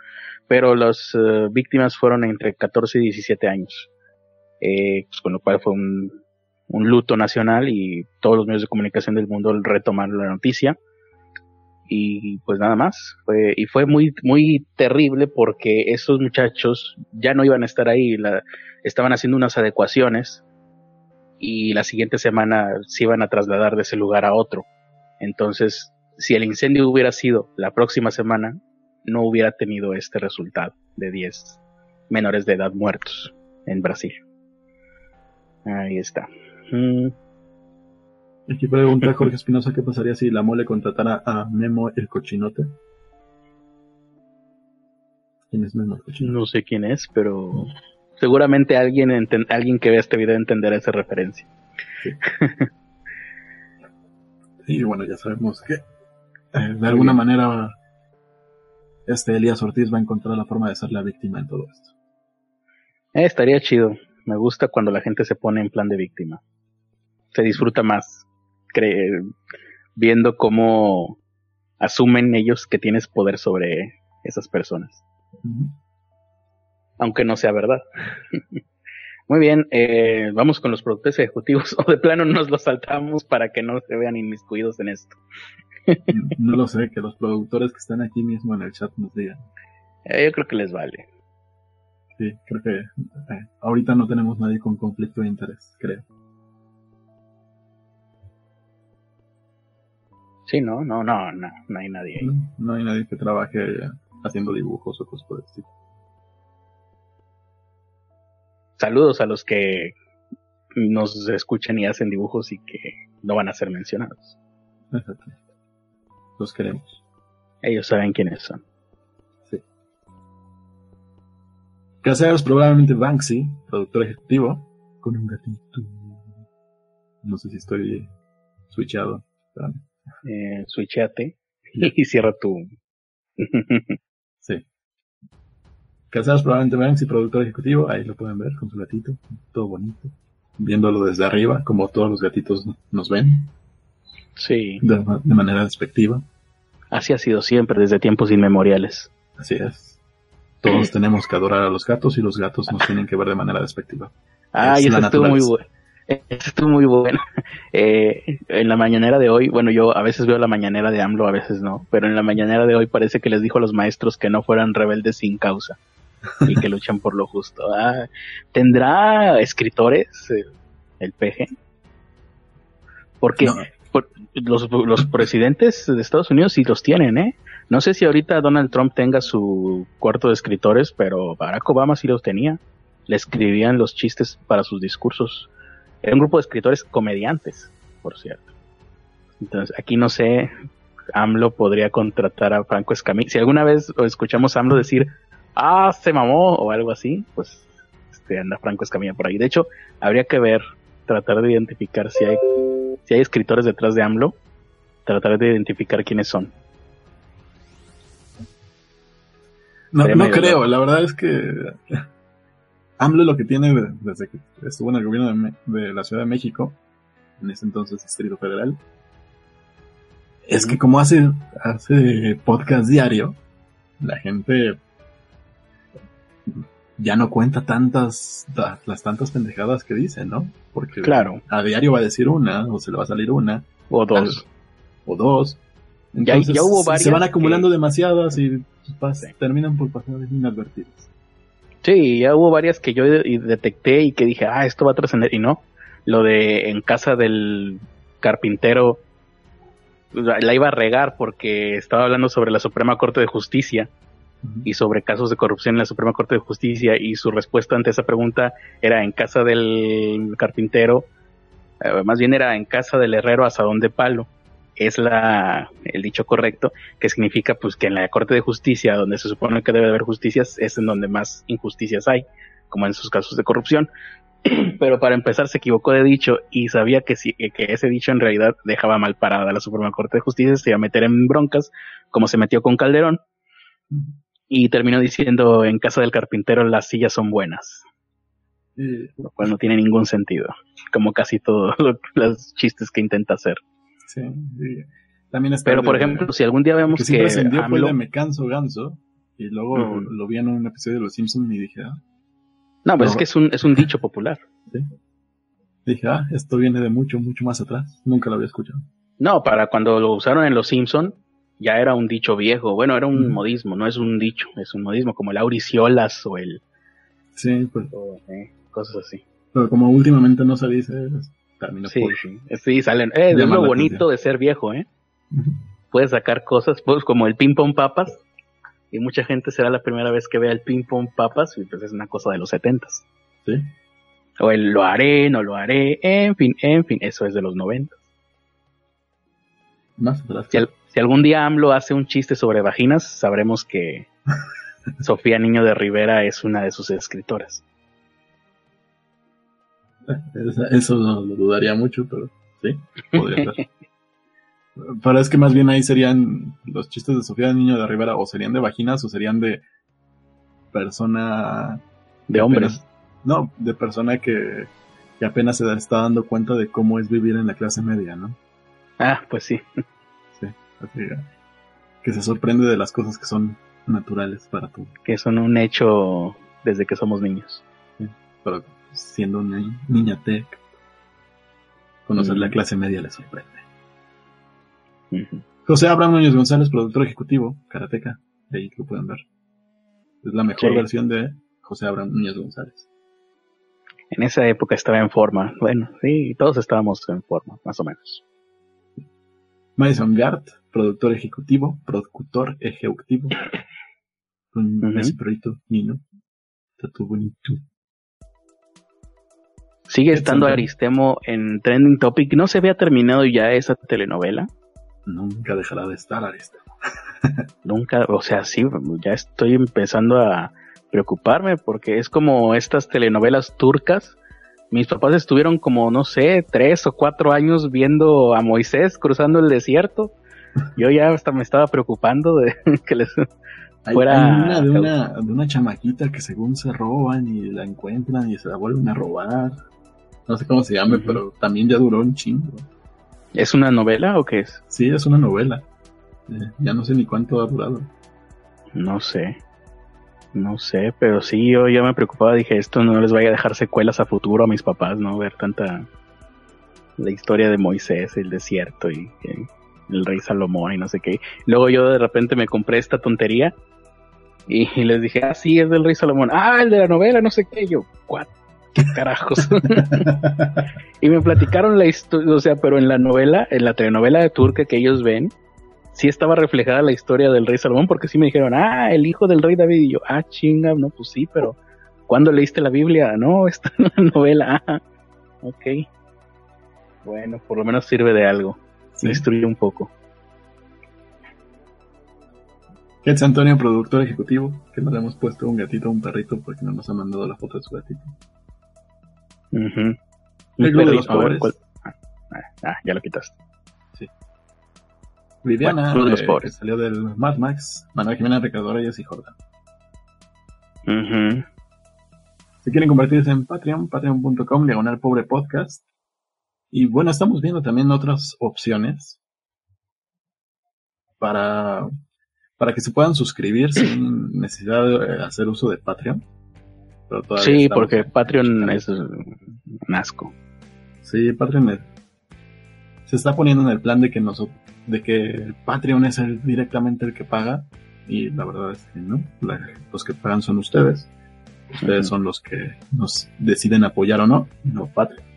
Speaker 2: pero las eh, víctimas fueron entre 14 y 17 años, eh, pues, con lo cual fue un, un luto nacional y todos los medios de comunicación del mundo retomaron la noticia y pues nada más y fue muy muy terrible porque esos muchachos ya no iban a estar ahí estaban haciendo unas adecuaciones y la siguiente semana se iban a trasladar de ese lugar a otro. Entonces si el incendio hubiera sido la próxima semana no hubiera tenido este resultado de 10 menores de edad muertos en Brasil. Ahí está. Mm.
Speaker 1: Aquí pregunta Jorge Espinosa qué pasaría si la mole contratara a Memo el cochinote. ¿Quién es Memo el cochinote?
Speaker 2: No sé quién es, pero seguramente alguien enten- alguien que vea este video entenderá esa referencia.
Speaker 1: y bueno, ya sabemos que eh, de alguna manera este Elías Ortiz va a encontrar la forma de ser la víctima en todo esto.
Speaker 2: Eh, estaría chido. Me gusta cuando la gente se pone en plan de víctima. Se disfruta más viendo cómo asumen ellos que tienes poder sobre esas personas. Aunque no sea verdad. Muy bien, eh, vamos con los productores ejecutivos o de plano nos los saltamos para que no se vean inmiscuidos en esto.
Speaker 1: no lo sé, que los productores que están aquí mismo en el chat nos digan.
Speaker 2: Eh, yo creo que les vale.
Speaker 1: Sí, creo que eh, ahorita no tenemos nadie con conflicto de interés, creo.
Speaker 2: Sí, no, no, no, no, no hay nadie ahí.
Speaker 1: No, hay nadie que trabaje haciendo dibujos o cosas por el estilo.
Speaker 2: Saludos a los que nos escuchan y hacen dibujos y que no van a ser mencionados.
Speaker 1: Exacto. Los queremos.
Speaker 2: Ellos saben quiénes son.
Speaker 1: Sí. Caseros probablemente Banksy, productor ejecutivo, con un gatito. No sé si estoy switchado.
Speaker 2: Eh, switchate y cierra tu.
Speaker 1: sí. Casados probablemente Banksy, productor ejecutivo, ahí lo pueden ver con su gatito, todo bonito. Viéndolo desde arriba, como todos los gatitos nos ven.
Speaker 2: Sí.
Speaker 1: De, manera despectiva.
Speaker 2: Así ha sido siempre, desde tiempos inmemoriales.
Speaker 1: Así es. Todos tenemos que adorar a los gatos y los gatos nos tienen que ver de manera despectiva.
Speaker 2: Ah, y eso estuvo muy bueno. Estuvo muy bueno. Eh, en la mañanera de hoy, bueno, yo a veces veo la mañanera de AMLO, a veces no, pero en la mañanera de hoy parece que les dijo a los maestros que no fueran rebeldes sin causa y que luchan por lo justo. Ah, ¿Tendrá escritores el, PG? Porque los, los presidentes de Estados Unidos sí los tienen, ¿eh? No sé si ahorita Donald Trump tenga su cuarto de escritores, pero Barack Obama sí los tenía. Le escribían los chistes para sus discursos. Era un grupo de escritores comediantes, por cierto. Entonces, aquí no sé, AMLO podría contratar a Franco Escamilla. Si alguna vez escuchamos a AMLO decir, ah, se mamó o algo así, pues este, anda Franco Escamilla por ahí. De hecho, habría que ver, tratar de identificar si hay, si hay escritores detrás de AMLO, tratar de identificar quiénes son.
Speaker 1: No, no creo, la verdad es que AMLO lo que tiene desde que estuvo en el gobierno de, la Ciudad de México, en ese entonces Distrito Federal, es que como hace, hace podcast diario, la gente ya no cuenta tantas, las tantas pendejadas que dice, ¿no? Porque
Speaker 2: claro.
Speaker 1: a diario va a decir una, o se le va a salir una.
Speaker 2: O dos.
Speaker 1: o dos.
Speaker 2: Entonces, ya, hubo varias
Speaker 1: se van acumulando demasiadas y terminan por pasar inadvertidas.
Speaker 2: Sí, ya hubo varias que yo detecté y que dije, ah, esto va a trascender, y no. Lo de en casa del carpintero, la iba a regar porque estaba hablando sobre la Suprema Corte de Justicia y sobre casos de corrupción en la Suprema Corte de Justicia y su respuesta ante esa pregunta era en casa del carpintero, eh, más bien era en casa del herrero asadón de palo. Es la, el dicho correcto, que significa pues que en la Corte de Justicia, donde se supone que debe haber justicias, es en donde más injusticias hay, como en sus casos de corrupción. Pero para empezar se equivocó de dicho y sabía que, si, que ese dicho en realidad dejaba mal parada a la Suprema Corte de Justicia, se iba a meter en broncas, como se metió con Calderón y terminó diciendo en casa del carpintero las sillas son buenas. Lo cual no tiene ningún sentido, como casi todos los chistes que intenta hacer.
Speaker 1: Sí, También
Speaker 2: Pero por ejemplo, si algún día vemos que...
Speaker 1: que fue de Me canso ganso y luego lo vi en un episodio de Los Simpsons y dije, ah,
Speaker 2: No, pues es que es un, es un dicho popular.
Speaker 1: Sí. Dije, ah, esto viene de mucho, mucho más atrás. Nunca lo había escuchado.
Speaker 2: No, para cuando lo usaron en Los Simpsons, ya era un dicho viejo. Bueno, era un modismo, no es un dicho, es un modismo, como el auriciolas o el.
Speaker 1: Sí, pues.
Speaker 2: Eh, cosas así.
Speaker 1: Pero como últimamente no se dice,
Speaker 2: sí, sí, sí, salen. Eh, es lo bonito de ser viejo, ¿eh? Puedes sacar cosas, pues, como el ping pong papas. Y mucha gente será la primera vez que vea el ping pong papas, y pues es una cosa de los setentas.
Speaker 1: Sí.
Speaker 2: O el lo haré, no lo haré, en fin, en fin, eso es de los noventas.
Speaker 1: Más
Speaker 2: si algún día AMLO hace un chiste sobre vaginas, sabremos que Sofía Niño de Rivera es una de sus escritoras.
Speaker 1: Eso no lo dudaría mucho, pero sí, podría ser. Pero es que más bien ahí serían los chistes de Sofía Niño de Rivera, o serían de vaginas, o serían de persona.
Speaker 2: De hombres.
Speaker 1: no, de persona que, que apenas se está dando cuenta de cómo es vivir en la clase media, ¿no?
Speaker 2: Ah, pues sí.
Speaker 1: Sí, así que se sorprende de las cosas que son naturales para tú.
Speaker 2: Que son un hecho desde que somos niños.
Speaker 1: Sí, pero siendo una niña tech, conocer la clase media le sorprende. José Abraham Núñez González, productor ejecutivo, Karateka, de ahí lo pueden ver. Es la mejor versión de José Abraham Núñez González.
Speaker 2: En esa época estaba en forma. Bueno, sí, todos estábamos en forma, más o menos.
Speaker 1: Madison Gart, productor ejecutivo, productor ejecutivo. Con ese proyecto Nino. Está todo bonito.
Speaker 2: Sigue estando Aristemo en Trending Topic. ¿No se había terminado ya esa telenovela?
Speaker 1: Nunca dejará de estar Aristemo.
Speaker 2: Nunca, o sea, sí, ya estoy empezando a preocuparme porque es como estas telenovelas turcas. Mis papás estuvieron como, no sé, tres o cuatro años viendo a Moisés cruzando el desierto. Yo ya hasta me estaba preocupando de que les fuera...
Speaker 1: Hay una de, una de una chamaquita que según se roban y la encuentran y se la vuelven a robar. No sé cómo se llame, pero también ya duró un chingo.
Speaker 2: ¿Es una novela o qué es?
Speaker 1: Sí, es una novela. Eh, ya no sé ni cuánto ha durado.
Speaker 2: No sé. No sé, pero sí, yo ya me preocupaba. Dije, esto no les vaya a dejar secuelas a futuro a mis papás, ¿no? Ver tanta. La historia de Moisés, el desierto y el rey Salomón y no sé qué. Luego yo de repente me compré esta tontería y, les dije, ah, sí, es del rey Salomón. Ah, el de la novela, no sé qué. yo, ¿what? ¿Qué carajos? y me platicaron la historia, o sea, pero en la novela, en la telenovela de turca que ellos ven, sí estaba reflejada la historia del rey Salomón, porque sí me dijeron, ah, el hijo del rey David, y yo, ah, chinga, no, pues sí, pero ¿cuándo leíste la Biblia? No, está en la novela, ah, ok. Bueno, por lo menos sirve de algo, sí. destruye un poco.
Speaker 1: es Antonio, productor ejecutivo, que nos hemos puesto un gatito, un perrito, porque no nos ha mandado la foto de su gatito.
Speaker 2: El de los pobres. Ah, ah, ya lo quitaste.
Speaker 1: Sí. Viviana, de los eh, pobres. Que salió del Mad Max, Manuel Jiménez, Ricardo Reyes y Jordan. Si quieren convertirse en Patreon, patreon.com, diagonal pobre podcast. Y bueno, estamos viendo también otras opciones para, para que se puedan suscribir sin necesidad de hacer uso de Patreon
Speaker 2: sí, porque Patreon es un asco.
Speaker 1: Sí, Patreon se está poniendo en el plan de que nosotros, de que Patreon es el, directamente el que paga y la verdad es que no, los que pagan son ustedes. Ustedes son los que nos deciden apoyar o no, no Patreon.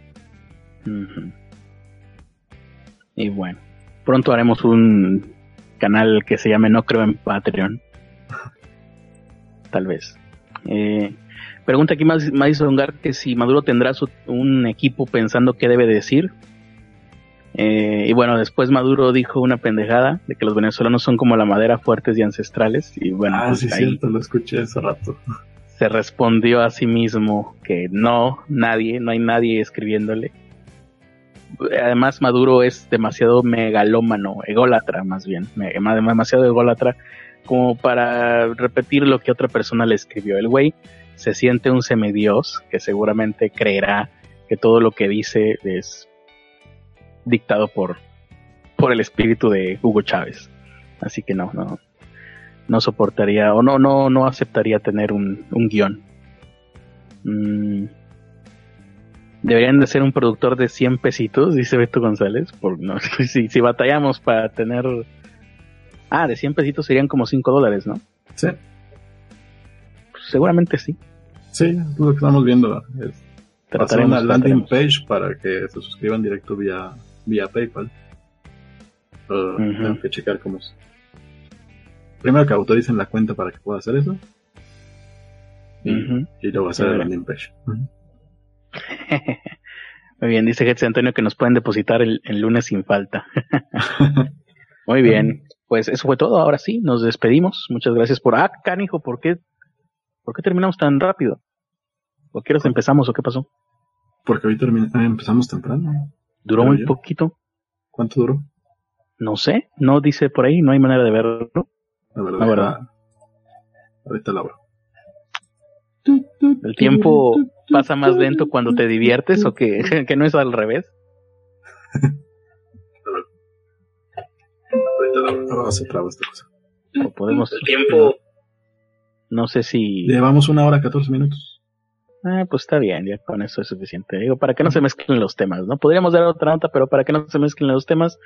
Speaker 2: Y bueno, pronto haremos un canal que se llame No Creo en Patreon. Tal vez. Eh, Pregunta aquí Madison Gar que si Maduro tendrá un equipo pensando qué debe decir. Eh, y bueno, después Maduro dijo una pendejada de que los venezolanos son como la madera fuertes y ancestrales. Y bueno,
Speaker 1: ah, pues sí, cierto, lo escuché hace rato.
Speaker 2: Se respondió a sí mismo que no, nadie, no hay nadie escribiéndole. Además, Maduro es demasiado megalómano, ególatra más bien, demasiado ególatra como para repetir lo que otra persona le escribió. El güey se siente un semidios que seguramente creerá que todo lo que dice es dictado por, por el espíritu de Hugo Chávez. Así que no, no, no soportaría o no, no, no aceptaría tener un, un guion. Mm. Deberían de ser un productor de 100 pesitos, dice Beto González. Por, no, si, si batallamos para tener... Ah, de 100 pesitos serían como 5 dólares, ¿no?
Speaker 1: Sí.
Speaker 2: Pues seguramente sí.
Speaker 1: Sí, es lo que estamos viendo. Es pasar una landing page para que se suscriban directo vía, vía PayPal. Tengo que checar cómo es. Primero que autoricen la cuenta para que pueda hacer eso. Y, luego hacer la landing page.
Speaker 2: Muy bien, dice Getsi Antonio que nos pueden depositar el, el lunes sin falta. Muy bien, pues eso fue todo. Ahora sí, nos despedimos. Muchas gracias por. Ah, canijo, ¿por qué ¿Por qué terminamos tan rápido? ¿O quieres empezamos o qué pasó?
Speaker 1: Porque hoy ah, empezamos temprano.
Speaker 2: Duró muy
Speaker 1: yo.
Speaker 2: poquito.
Speaker 1: ¿Cuánto duró?
Speaker 2: No sé, no dice por ahí, no hay manera de verlo.
Speaker 1: La verdad.
Speaker 2: La verdad.
Speaker 1: Ahorita la abro.
Speaker 2: El tiempo pasa más lento cuando te diviertes o que, que no es al revés.
Speaker 1: Ahorita la abro. Ah, se traba esta cosa.
Speaker 2: O podemos.
Speaker 1: El tiempo-
Speaker 2: No sé si.
Speaker 1: Llevamos una hora 14 minutos.
Speaker 2: Ah, pues está bien, ya con eso es suficiente. Digo, para que no se mezclen los temas, ¿no? Podríamos dar otra nota, pero para que no se mezclen los temas,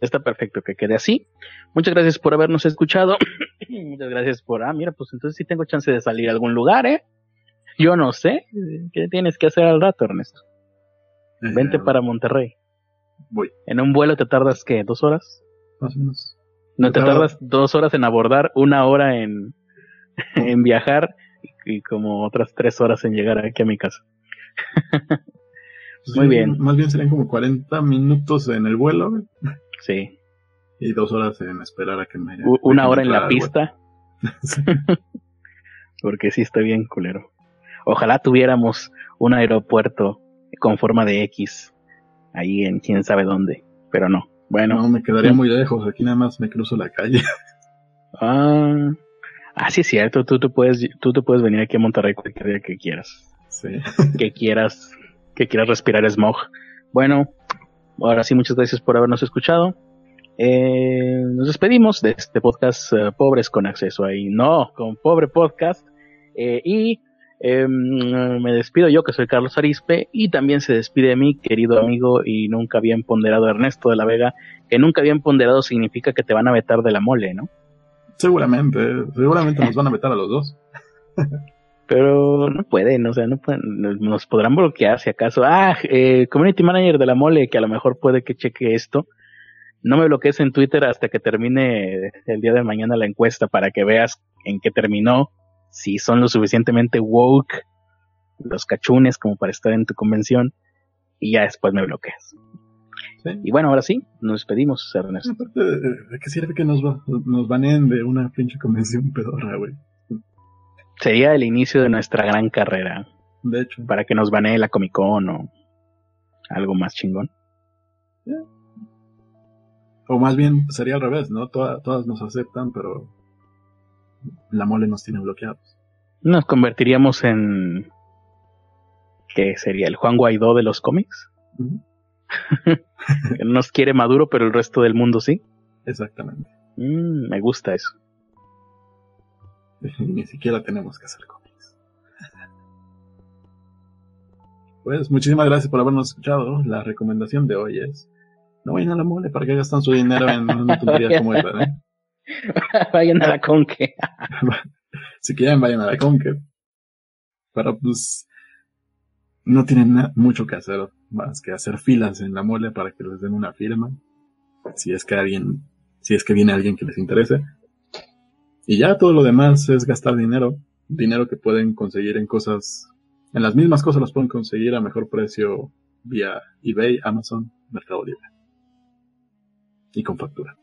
Speaker 2: está perfecto que quede así. Muchas gracias por habernos escuchado. Muchas gracias por, ah, mira, pues entonces sí tengo chance de salir a algún lugar, ¿eh? Yo no sé. ¿Qué tienes que hacer al rato, Ernesto?
Speaker 1: Eh,
Speaker 2: Vente para Monterrey.
Speaker 1: Voy,
Speaker 2: En un vuelo te tardas, ¿qué? ¿Dos horas?
Speaker 1: más o menos.
Speaker 2: No te
Speaker 1: Tarda-
Speaker 2: tardas dos horas en abordar, una hora en, en viajar y, como otras tres horas en llegar aquí a mi casa.
Speaker 1: Pues
Speaker 2: Muy
Speaker 1: sí,
Speaker 2: bien.
Speaker 1: Más bien serían como 40 minutos en el vuelo güey,
Speaker 2: Sí.
Speaker 1: y dos horas en esperar a que me.
Speaker 2: U- una hora en la pista, porque sí está bien culero. Ojalá tuviéramos un aeropuerto con forma de X ahí en quién sabe dónde, pero no. Bueno,
Speaker 1: no, me quedaría muy lejos. Aquí nada más me cruzo la calle.
Speaker 2: ah, ah, sí es cierto, tú te puedes, tú te puedes venir aquí a Monterrey cualquier día que quieras.
Speaker 1: Sí.
Speaker 2: que quieras, que quieras respirar smog. Bueno, ahora sí, muchas gracias por habernos escuchado. Eh, nos despedimos de este podcast eh, Pobres con Acceso ahí. No, con Pobre Podcast. Eh, y eh, me despido yo, que soy Carlos Arispe, y también se despide de mí, querido amigo y nunca bien ponderado Ernesto de la Vega, que nunca bien ponderado significa que te van a vetar de la mole, ¿no?
Speaker 1: Seguramente, seguramente nos van a meter a los dos.
Speaker 2: Pero no pueden, o sea, no pueden, nos podrán bloquear si acaso. Ah, eh, community manager de la mole, que a lo mejor puede que cheque esto. No me bloquees en Twitter hasta que termine el día de mañana la encuesta para que veas en qué terminó, si son lo suficientemente woke los cachunes como para estar en tu convención y ya después me bloqueas.
Speaker 1: Sí.
Speaker 2: Y bueno, ahora sí, nos despedimos, Ernesto.
Speaker 1: Aparte, ¿de qué sirve que nos, va- nos baneen de una pinche convención pedorra, güey?
Speaker 2: Sería el inicio de nuestra gran carrera
Speaker 1: De hecho.
Speaker 2: para que nos banee la Comic Con o algo más chingón.
Speaker 1: O más bien sería al revés, ¿no? Toda- todas nos aceptan, pero la mole nos tiene bloqueados.
Speaker 2: Nos convertiríamos en. ¿Qué sería? ¿El Juan Guaidó de los cómics? Que no nos quiere Maduro, pero el resto del mundo sí.
Speaker 1: Exactamente.
Speaker 2: Mm, me gusta eso.
Speaker 1: Ni siquiera tenemos que hacer cómics. Pues muchísimas gracias por habernos escuchado. La recomendación de hoy es no vayan a la mole para que gastan su dinero en una tontería como esta, ¿eh?
Speaker 2: Vayan a la conque.
Speaker 1: si quieren vayan a la Conquer. Pero pues no tienen mucho que hacer más que hacer filas en la mole para que les den una firma. Si es que alguien, si es que viene alguien que les interese. Y ya todo lo demás es gastar dinero. Dinero que pueden conseguir en cosas, en las mismas cosas las pueden conseguir a mejor precio vía eBay, Amazon, Mercado Libre. Y con factura.